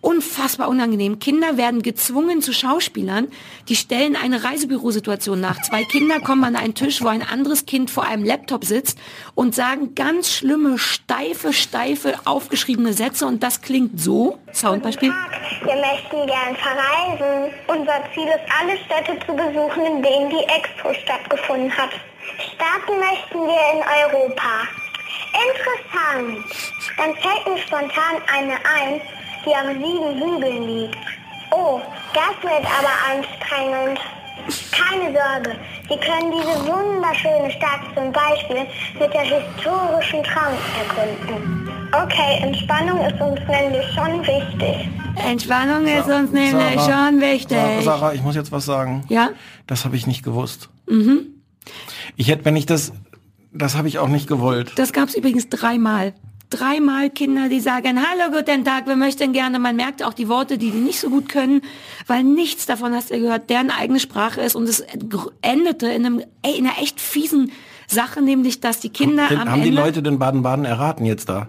Unfassbar unangenehm. Kinder werden gezwungen zu Schauspielern. Die stellen eine Reisebürosituation nach. Zwei Kinder kommen an einen Tisch, wo ein anderes Kind vor einem Laptop sitzt und sagen ganz schlimme, steife, steife, aufgeschriebene Sätze. Und das klingt so. Soundbeispiel. Wir möchten gern verreisen. Unser Ziel ist, alle Städte zu besuchen, in denen die Expo stattgefunden hat. Starten möchten wir in Europa. Interessant. Dann fällt mir spontan eine ein, die am sieben Hügeln liegt. Oh, das wird aber anstrengend. Keine Sorge, Sie können diese wunderschöne Stadt zum Beispiel mit der historischen Traum erkunden. Okay, Entspannung ist uns nämlich schon wichtig. Entspannung ist uns nämlich Sarah, schon wichtig. Sa- Sarah, ich muss jetzt was sagen. Ja? Das habe ich nicht gewusst. Mhm. Ich hätte, wenn ich das, das habe ich auch nicht gewollt. Das gab's übrigens dreimal. Dreimal Kinder, die sagen, hallo, guten Tag, wir möchten gerne. Man merkt auch die Worte, die die nicht so gut können, weil nichts davon, hast du gehört, deren eigene Sprache ist. Und es endete in, einem, ey, in einer echt fiesen Sache, nämlich, dass die Kinder am Haben die Ende... Leute den Baden-Baden erraten jetzt da?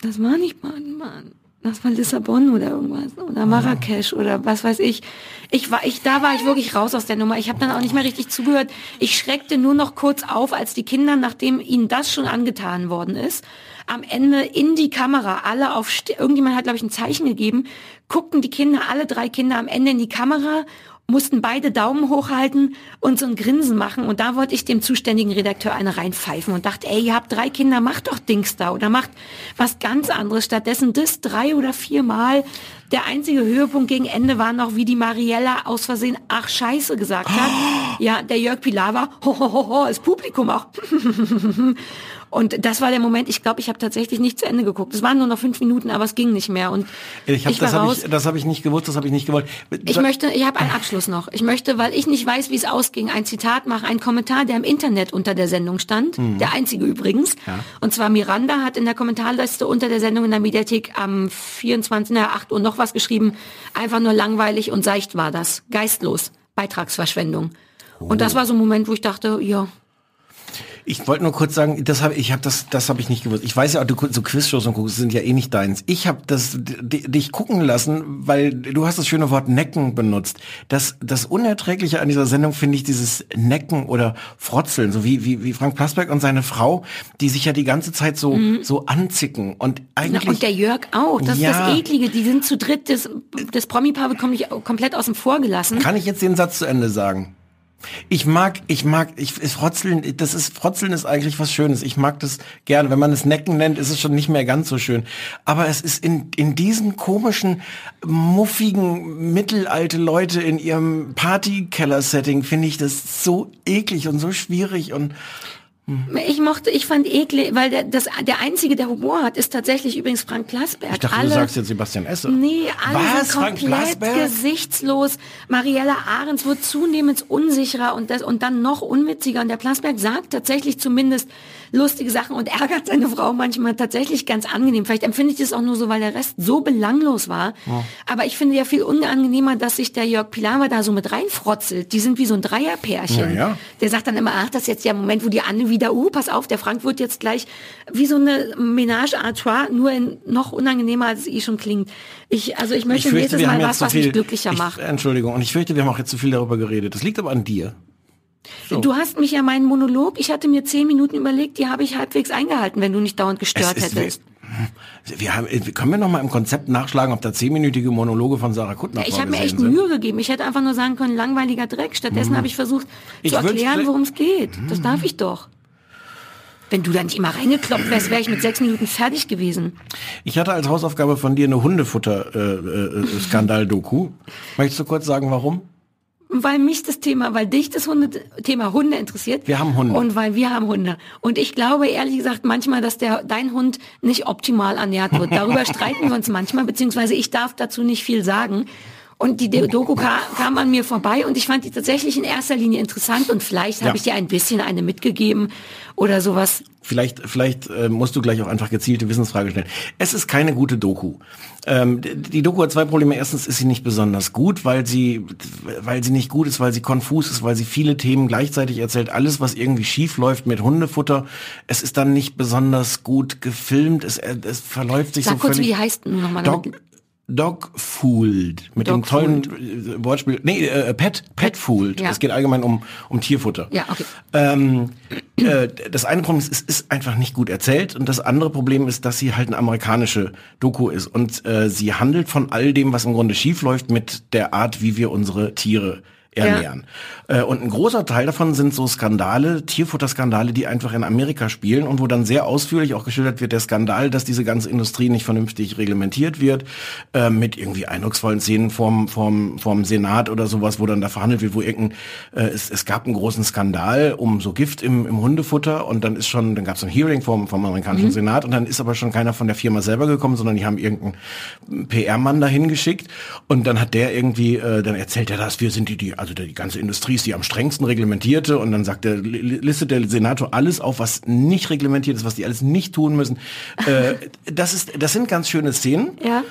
Das war nicht Baden-Baden. Das war Lissabon oder irgendwas. Oder Marrakesch oder was weiß ich. Ich war, ich, da war ich wirklich raus aus der Nummer. Ich habe dann auch nicht mehr richtig zugehört. Ich schreckte nur noch kurz auf, als die Kinder, nachdem ihnen das schon angetan worden ist, am Ende in die Kamera, alle auf, irgendjemand hat, glaube ich, ein Zeichen gegeben, guckten die Kinder, alle drei Kinder am Ende in die Kamera mussten beide Daumen hochhalten und so ein Grinsen machen. Und da wollte ich dem zuständigen Redakteur eine reinpfeifen und dachte, ey, ihr habt drei Kinder, macht doch Dings da oder macht was ganz anderes. Stattdessen das drei oder viermal. Der einzige Höhepunkt gegen Ende war noch, wie die Mariella aus Versehen ach Scheiße gesagt hat. Ja, der Jörg Pilar war, ho, ho, ho, ho, das Publikum auch. Und das war der Moment, ich glaube, ich habe tatsächlich nicht zu Ende geguckt. Es waren nur noch fünf Minuten, aber es ging nicht mehr. Und Ich hab, war das habe ich, das hab ich nicht gewusst, das habe ich nicht gewollt. Ich möchte, ich habe einen Abschluss noch. Ich möchte, weil ich nicht weiß, wie es ausging, ein Zitat machen, ein Kommentar, der im Internet unter der Sendung stand, Mhm. der einzige übrigens. Und zwar Miranda hat in der Kommentarliste unter der Sendung in der Mediathek am 24. na, 8 Uhr noch was geschrieben. Einfach nur langweilig und seicht war das. Geistlos. Beitragsverschwendung. Und das war so ein Moment, wo ich dachte, ja, Ich wollte nur kurz sagen, das habe ich habe das das habe ich nicht gewusst. Ich weiß ja, du so Quizshows und guckst, sind ja eh nicht deins. Ich habe das dich gucken lassen, weil du hast das schöne Wort Necken benutzt. Das das unerträgliche an dieser Sendung finde ich dieses Necken oder Frotzeln, so wie wie wie Frank Plasberg und seine Frau, die sich ja die ganze Zeit so so anzicken und Na, eigentlich und der Jörg auch. Das Ja. ist das Eklige. Die sind zu dritt. Das, das Promi-Paar bekomme ich komplett außen vor gelassen. Kann ich jetzt den Satz zu Ende sagen? Ich mag, ich mag, ich, ist Frotzeln, das ist, Frotzeln ist eigentlich was Schönes. Ich mag das gerne. Wenn man es Necken nennt, ist es schon nicht mehr ganz so schön. Aber es ist in, in diesen komischen, muffigen, mittelalte Leute in ihrem Partykeller-Setting, finde ich das so eklig und so schwierig und, Ich mochte, ich fand eklig, weil der, das, der Einzige, der Humor hat, ist tatsächlich übrigens Frank Plasberg. ich dachte, alle, du sagst jetzt Sebastian Esse. Nee, alle Was? sind Frank komplett gesichtslos. Mariella Ahrens wird zunehmend unsicherer und, das, und dann noch unwitziger. Und der Plasberg sagt tatsächlich zumindest lustige Sachen und ärgert seine Frau manchmal tatsächlich ganz angenehm. Vielleicht empfinde ich das auch nur so, weil der Rest so belanglos war. Aber ich finde ja viel unangenehmer, dass sich der Jörg Pilawa da so mit reinfrotzelt. Die sind wie so ein Dreierpärchen. Ja, ja. Der sagt dann immer, ach, das ist jetzt der Moment, wo die Anne wieder, uh, pass auf, der Frank wird jetzt gleich wie so eine Ménage à trois, nur in, noch unangenehmer, als es eh schon klingt. Ich, also ich möchte nächstes Mal was, was mich glücklicher ich, macht. Entschuldigung, und ich fürchte, wir haben auch jetzt zu viel darüber geredet. Das liegt aber an dir. Du hast mich ja meinen Monolog, ich hatte mir zehn Minuten überlegt, die habe ich halbwegs eingehalten, wenn du nicht dauernd gestört ist- hättest. Wir haben, können wir noch mal im Konzept nachschlagen, ob da zehnminütige Monologe von Sarah Kuttner Ja, ich habe mir echt sind? Mühe gegeben. Ich hätte einfach nur sagen können, langweiliger Dreck. Stattdessen habe ich versucht Ich zu erklären, worum es geht. Das darf ich doch. Wenn du da nicht immer reingekloppt wärst, wäre ich mit sechs Minuten fertig gewesen. Ich hatte als Hausaufgabe von dir eine Hundefutter-Skandal-Doku. Möchtest du kurz sagen, warum? Weil mich das Thema, weil dich das Hunde, Thema Hunde interessiert. Wir haben Hunde. Und weil wir haben Hunde. Und ich glaube ehrlich gesagt manchmal, dass der, dein Hund nicht optimal ernährt wird. Darüber streiten wir uns manchmal, beziehungsweise ich darf dazu nicht viel sagen. Und die Doku kam, kam an mir vorbei und ich fand die tatsächlich in erster Linie interessant und vielleicht Ja. habe ich dir ein bisschen eine mitgegeben oder sowas. Vielleicht, vielleicht äh, musst du gleich auch einfach gezielte Wissensfrage stellen. Es ist keine gute Doku. Ähm, die Doku hat zwei Probleme. Erstens ist sie nicht besonders gut, weil sie, weil sie nicht gut ist, weil sie konfus ist, weil sie viele Themen gleichzeitig erzählt. Alles, was irgendwie schief läuft mit Hundefutter, es ist dann nicht besonders gut gefilmt. Es, äh, es verläuft sich Sag so kurz, völlig. wie heißt denn nochmal? Dog, Dog Fooled mit dem Dog tollen äh, Wortspiel. Nee, äh, Pet Pet Fooled. Ja. Es geht allgemein um um Tierfutter. Ja, okay. Ähm, äh, das eine Problem ist, es ist einfach nicht gut erzählt und das andere Problem ist, dass sie halt eine amerikanische Doku ist und äh, sie handelt von all dem, was im Grunde schief läuft mit der Art, wie wir unsere Tiere ernähren. Äh, und ein großer Teil davon sind so Skandale, Tierfutterskandale, die einfach in Amerika spielen und wo dann sehr ausführlich auch geschildert wird, der Skandal, dass diese ganze Industrie nicht vernünftig reglementiert wird, äh, mit irgendwie eindrucksvollen Szenen vom, vom, vom Senat oder sowas, wo dann da verhandelt wird, wo irgendein, äh, es, es gab einen großen Skandal um so Gift im, im Hundefutter und dann ist schon, dann gab es ein Hearing vom, vom amerikanischen Senat und dann ist aber schon keiner von der Firma selber gekommen, sondern die haben irgendeinen PR-Mann dahin geschickt und dann hat der irgendwie, äh, dann erzählt er das, wir sind die, die, also die ganze Industrie ist die am strengsten reglementierte und dann sagt der, li- listet der Senator alles auf, was nicht reglementiert ist, was die alles nicht tun müssen. Äh, das ist, das sind ganz schöne Szenen. Ja.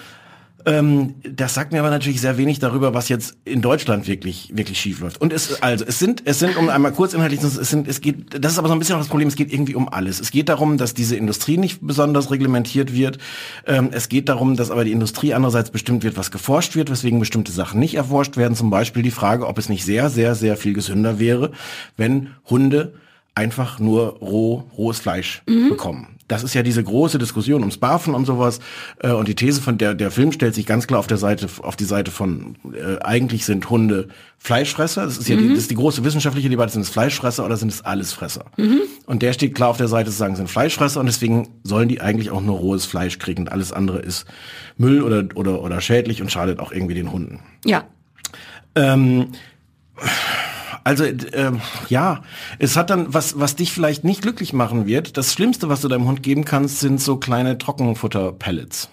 Ähm, das sagt mir aber natürlich sehr wenig darüber, was jetzt in Deutschland wirklich wirklich schief läuft. Und es also es sind es sind um einmal kurz inhaltlich es sind es geht das ist aber so ein bisschen auch das Problem. Es geht irgendwie um alles. Es geht darum, dass diese Industrie nicht besonders reglementiert wird. Ähm, es geht darum, dass aber die Industrie andererseits bestimmt wird, was geforscht wird, weswegen bestimmte Sachen nicht erforscht werden. Zum Beispiel die Frage, ob es nicht sehr sehr sehr viel gesünder wäre, wenn Hunde einfach nur roh, rohes Fleisch bekommen. Das ist ja diese große Diskussion ums Barfen und sowas. Äh, und die These von der, der Film stellt sich ganz klar auf der Seite, auf die Seite von, äh, eigentlich sind Hunde Fleischfresser. Das ist ja die, das ist die große wissenschaftliche Debatte, sind es Fleischfresser oder sind es Allesfresser? Und der steht klar auf der Seite zu sagen, sind Fleischfresser und deswegen sollen die eigentlich auch nur rohes Fleisch kriegen und alles andere ist Müll oder, oder, oder schädlich und schadet auch irgendwie den Hunden. Ja. Ähm, also ähm, ja, es hat dann was, was dich vielleicht nicht glücklich machen wird. Das Schlimmste, was du deinem Hund geben kannst, sind so kleine Trockenfutter-Pellets.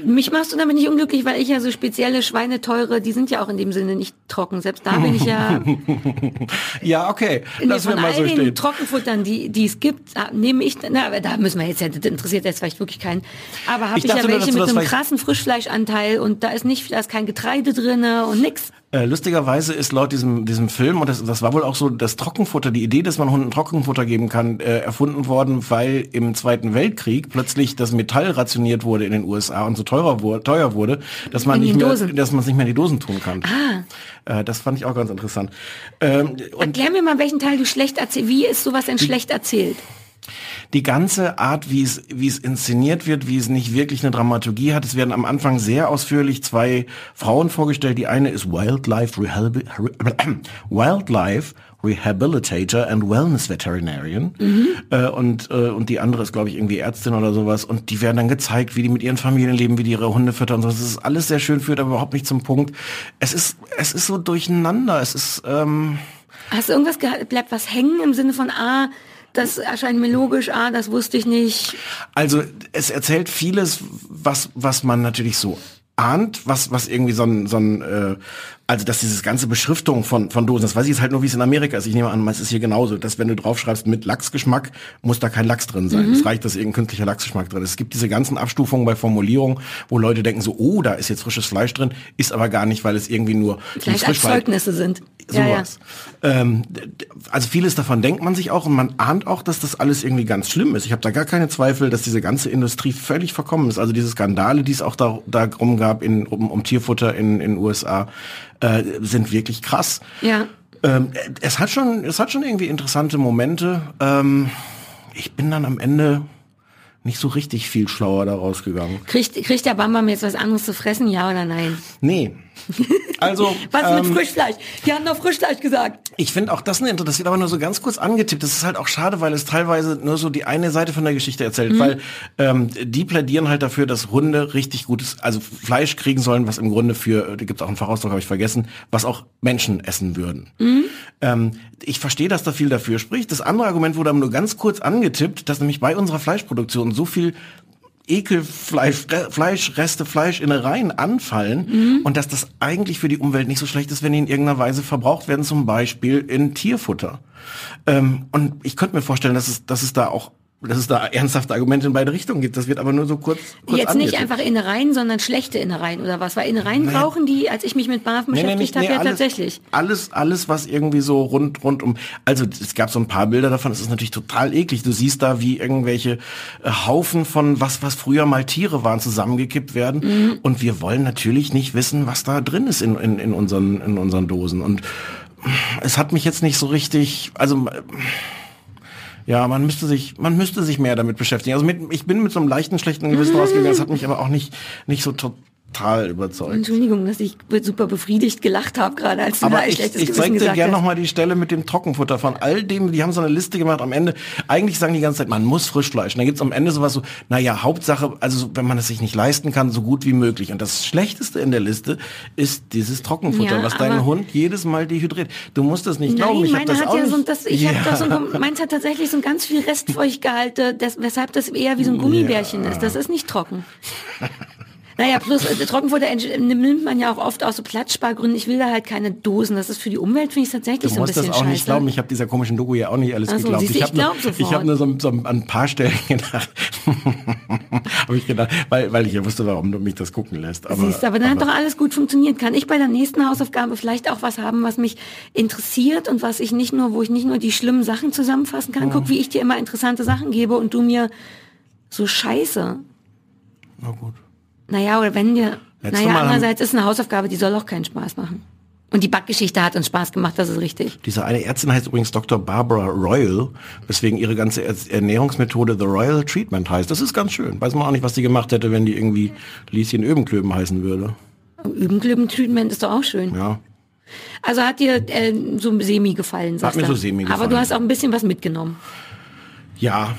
Mich machst du damit nicht unglücklich, weil ich ja so spezielle Schweineteure, die sind ja auch in dem Sinne nicht trocken. Selbst da bin ich ja Ja, okay, lass mir von mal so den stehen. Trockenfuttern, die, die es gibt, ah, nehme ich, na, aber da müssen wir jetzt, ja, das interessiert jetzt vielleicht wirklich keinen. Aber habe Ich ich, ja nur, welche du mit einem krassen Frischfleischanteil und da ist nicht, da ist kein Getreide drinne und nix. Äh, lustigerweise ist laut diesem, diesem Film, und das, das war wohl auch so, das Trockenfutter, die Idee, dass man Hunden Trockenfutter geben kann, äh, erfunden worden, weil im Zweiten Weltkrieg plötzlich das Metall rationiert wurde in den USA und so teurer wurde, teuer wurde, dass man nicht mehr, Dosen. dass man es nicht mehr in die Dosen tun kann. Ah. Äh, das fand ich auch ganz interessant. Ähm, und Erklär mir mal, welchen Teil du schlecht erzählst. Wie ist sowas denn schlecht erzählt? Die ganze Art, wie es, wie es inszeniert wird, wie es nicht wirklich eine Dramaturgie hat. Es werden am Anfang sehr ausführlich zwei Frauen vorgestellt. Die eine ist Wildlife, Rehabi Wildlife Rehabilitator and Wellness Veterinarian. Äh, und, äh, und die andere ist, glaube ich, irgendwie Ärztin oder sowas. Und die werden dann gezeigt, wie die mit ihren Familien leben, wie die ihre Hunde füttern und so. Das ist alles sehr schön, führt aber überhaupt nicht zum Punkt. Es ist, es ist so durcheinander. Es ist, ähm, Hast du irgendwas gehabt, bleibt was hängen im Sinne von, ah, das erscheint mir logisch, ah, das wusste ich nicht. Also es erzählt vieles, was was man natürlich so ahnt, was was irgendwie so ein so ein äh, also dass dieses ganze Beschriftung von von Dosen, das weiß ich jetzt halt nur, wie es in Amerika ist. Ich nehme an, es ist hier genauso, dass wenn du draufschreibst mit Lachsgeschmack, muss da kein Lachs drin sein. Es reicht, dass irgendein künstlicher Lachsgeschmack drin ist. Es gibt diese ganzen Abstufungen bei Formulierungen, wo Leute denken so, oh, da ist jetzt frisches Fleisch drin, ist aber gar nicht, weil es irgendwie nur Vielleicht als. Zeugnisse sind. Ja, ja. Sowas. Ähm, also vieles davon denkt man sich auch und man ahnt auch, dass das alles irgendwie ganz schlimm ist. Ich habe da gar keine Zweifel, dass diese ganze Industrie völlig verkommen ist. Also diese Skandale, die es auch da, darum gab in, um, um Tierfutter in in USA, äh, sind wirklich krass. Ja. Ähm, es hat schon, es hat schon irgendwie interessante Momente. Ähm, ich bin dann am Ende nicht so richtig viel schlauer daraus gegangen. Kriegt, kriegt der Bambam jetzt was anderes zu fressen, ja oder nein? Nee, Also, Was mit ähm, Frischfleisch? Die haben doch Frischfleisch gesagt. Ich finde auch das eine Inter- das wird aber nur so ganz kurz angetippt. Das ist halt auch schade, weil es teilweise nur so die eine Seite von der Geschichte erzählt, Mhm. weil ähm, die plädieren halt dafür, dass Hunde richtig gutes, also Fleisch kriegen sollen, was im Grunde für, da gibt auch einen Fachausdruck, habe ich vergessen, was auch Menschen essen würden. Mhm. Ähm, ich verstehe, dass da viel dafür spricht. Das andere Argument wurde aber nur ganz kurz angetippt, dass nämlich bei unserer Fleischproduktion so viel Ekelfleisch, Re- Fleisch, Reste, Fleisch, Innereien anfallen Mhm. und dass das eigentlich für die Umwelt nicht so schlecht ist, wenn die in irgendeiner Weise verbraucht werden, zum Beispiel in Tierfutter. Ähm, und ich könnte mir vorstellen, dass es, dass es da auch, dass es da ernsthafte Argumente in beide Richtungen gibt. Das wird aber nur so kurz, kurz Jetzt nicht einfach Innereien, sondern schlechte Innereien oder was? Weil Innereien brauchen die, als ich mich mit BAF beschäftigt habe, ja alles, tatsächlich. Alles, alles, was irgendwie so rund, rund um, also es gab so ein paar Bilder davon, es ist natürlich total eklig. Du siehst da, wie irgendwelche äh, Haufen von was, was früher mal Tiere waren, zusammengekippt werden. Mhm. Und wir wollen natürlich nicht wissen, was da drin ist in, in, in, unseren, in unseren Dosen. Und es hat mich jetzt nicht so richtig, also ja, man müsste sich, man müsste sich mehr damit beschäftigen. Also mit, ich bin mit so einem leichten, schlechten Gewissen rausgegangen. Das hat mich aber auch nicht, nicht so total überzeugt. Entschuldigung, dass ich super befriedigt gelacht habe gerade, als du Aber ich, schlechtes ich zeig dir gerne nochmal die Stelle mit dem Trockenfutter von all dem, die haben so eine Liste gemacht am Ende. Eigentlich sagen die ganze Zeit, man muss Frischfleisch. Und dann gibt's am Ende sowas so, naja, Hauptsache, also so, wenn man es sich nicht leisten kann, so gut wie möglich. Und das Schlechteste in der Liste ist dieses Trockenfutter, Ja, was deinen Hund jedes Mal dehydriert. Du musst das nicht glauben, ich meine das hat auch ja nicht. so, ein- das, ich ja. hab das so, ein- meins hat tatsächlich so ein ganz viel Restfeuchtgehalte, das, weshalb das eher wie so ein Gummibärchen ist. Das ist nicht trocken. Naja, plus äh, Trockenfutter entsch- nimmt man ja auch oft aus so Platzspargründen. Ich will da halt keine Dosen. Das ist für die Umwelt, finde ich tatsächlich Du so ein musst bisschen das auch scheiße. nicht glauben. Ich habe dieser komischen Doku ja auch nicht alles so, geglaubt. siehst du, ich habe nur, glaub sofort. ich hab nur so, so an ein paar Stellen gedacht. habe ich gedacht, weil, weil ich ja wusste, warum du mich das gucken lässt. Aber, Siehst, aber dann hat doch alles gut funktioniert. Kann ich bei der nächsten Hausaufgabe vielleicht auch was haben, was mich interessiert und was ich nicht nur, wo ich nicht nur die schlimmen Sachen zusammenfassen kann. Guck, wie ich dir immer interessante Sachen gebe und du mir so Scheiße. Na gut. Naja, oder wenn dir, Letztes naja, Mal andererseits ist eine Hausaufgabe, die soll auch keinen Spaß machen. Und die Backgeschichte hat uns Spaß gemacht, das ist richtig. Diese eine Ärztin heißt übrigens Dr. Barbara Royal, weswegen ihre ganze Er- Ernährungsmethode The Royal Treatment heißt. Das ist ganz schön. Weiß man auch nicht, was die gemacht hätte, wenn die irgendwie Lieschen Öbenklöben heißen würde. Übenklüben-Treatment ist doch auch schön. Ja. Also hat dir äh, so semi gefallen, sagst mir du. so semi Aber gefallen. du hast auch ein bisschen was mitgenommen. Ja.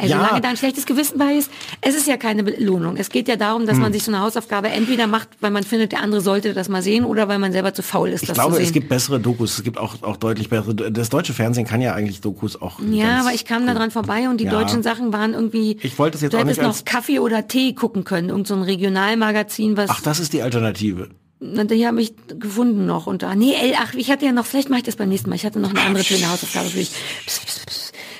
Also Ja. solange da ein schlechtes Gewissen bei ist, es ist ja keine Belohnung. Es geht ja darum, dass Hm. man sich so eine Hausaufgabe entweder macht, weil man findet, der andere sollte das mal sehen, oder weil man selber zu faul ist, Ich das glaube, zu sehen. es gibt bessere Dokus. Es gibt auch, auch deutlich bessere. Das deutsche Fernsehen kann ja eigentlich Dokus auch. ja, aber ich kam da dran vorbei und die Ja. deutschen Sachen waren irgendwie. Ich wollte es jetzt du auch hättest nicht noch als- Kaffee oder Tee gucken können, irgend so ein Regionalmagazin, was. Ach, das ist die Alternative. Na, die habe ich gefunden noch und da. Nee, ach, ich hatte ja noch, vielleicht mache ich das beim nächsten Mal. Ich hatte noch eine andere schöne Hausaufgabe für dich.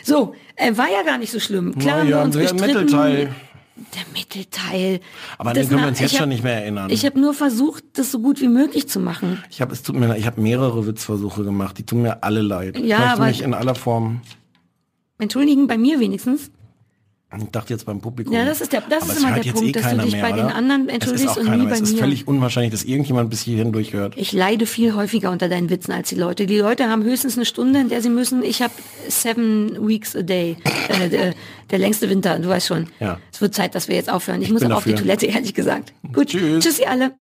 So, äh, war ja gar nicht so schlimm. Klar, haben wir ja, uns der gestritten. Mittelteil. Der Mittelteil. Aber an Das den können wir uns jetzt ich schon hab- nicht mehr erinnern. Ich habe nur versucht, das so gut wie möglich zu machen. Ich habe es tut mir leid, ich habe mehrere Witzversuche gemacht. Die tun mir alle leid. ich Ja, möchte aber- mich in aller Form. Entschuldigen, bei mir wenigstens. Ich dachte jetzt beim Publikum. Ja, das ist der- das ist es immer der Punkt, eh dass du dich mehr, bei den oder? anderen Es ist entschuldigst und nie mehr. bei Es ist mir. völlig unwahrscheinlich, dass irgendjemand bis hierhin durchhört. Ich leide viel häufiger unter deinen Witzen als die Leute. Die Leute haben höchstens eine Stunde, in der sie müssen. Ich habe seven weeks a day. Äh, der, der längste Winter, du weißt schon. Ja. Es wird Zeit, dass wir jetzt aufhören. Ich, muss bin auch auf die dafür. Toilette, ehrlich gesagt. Gut, Tschüss. tschüss ihr alle.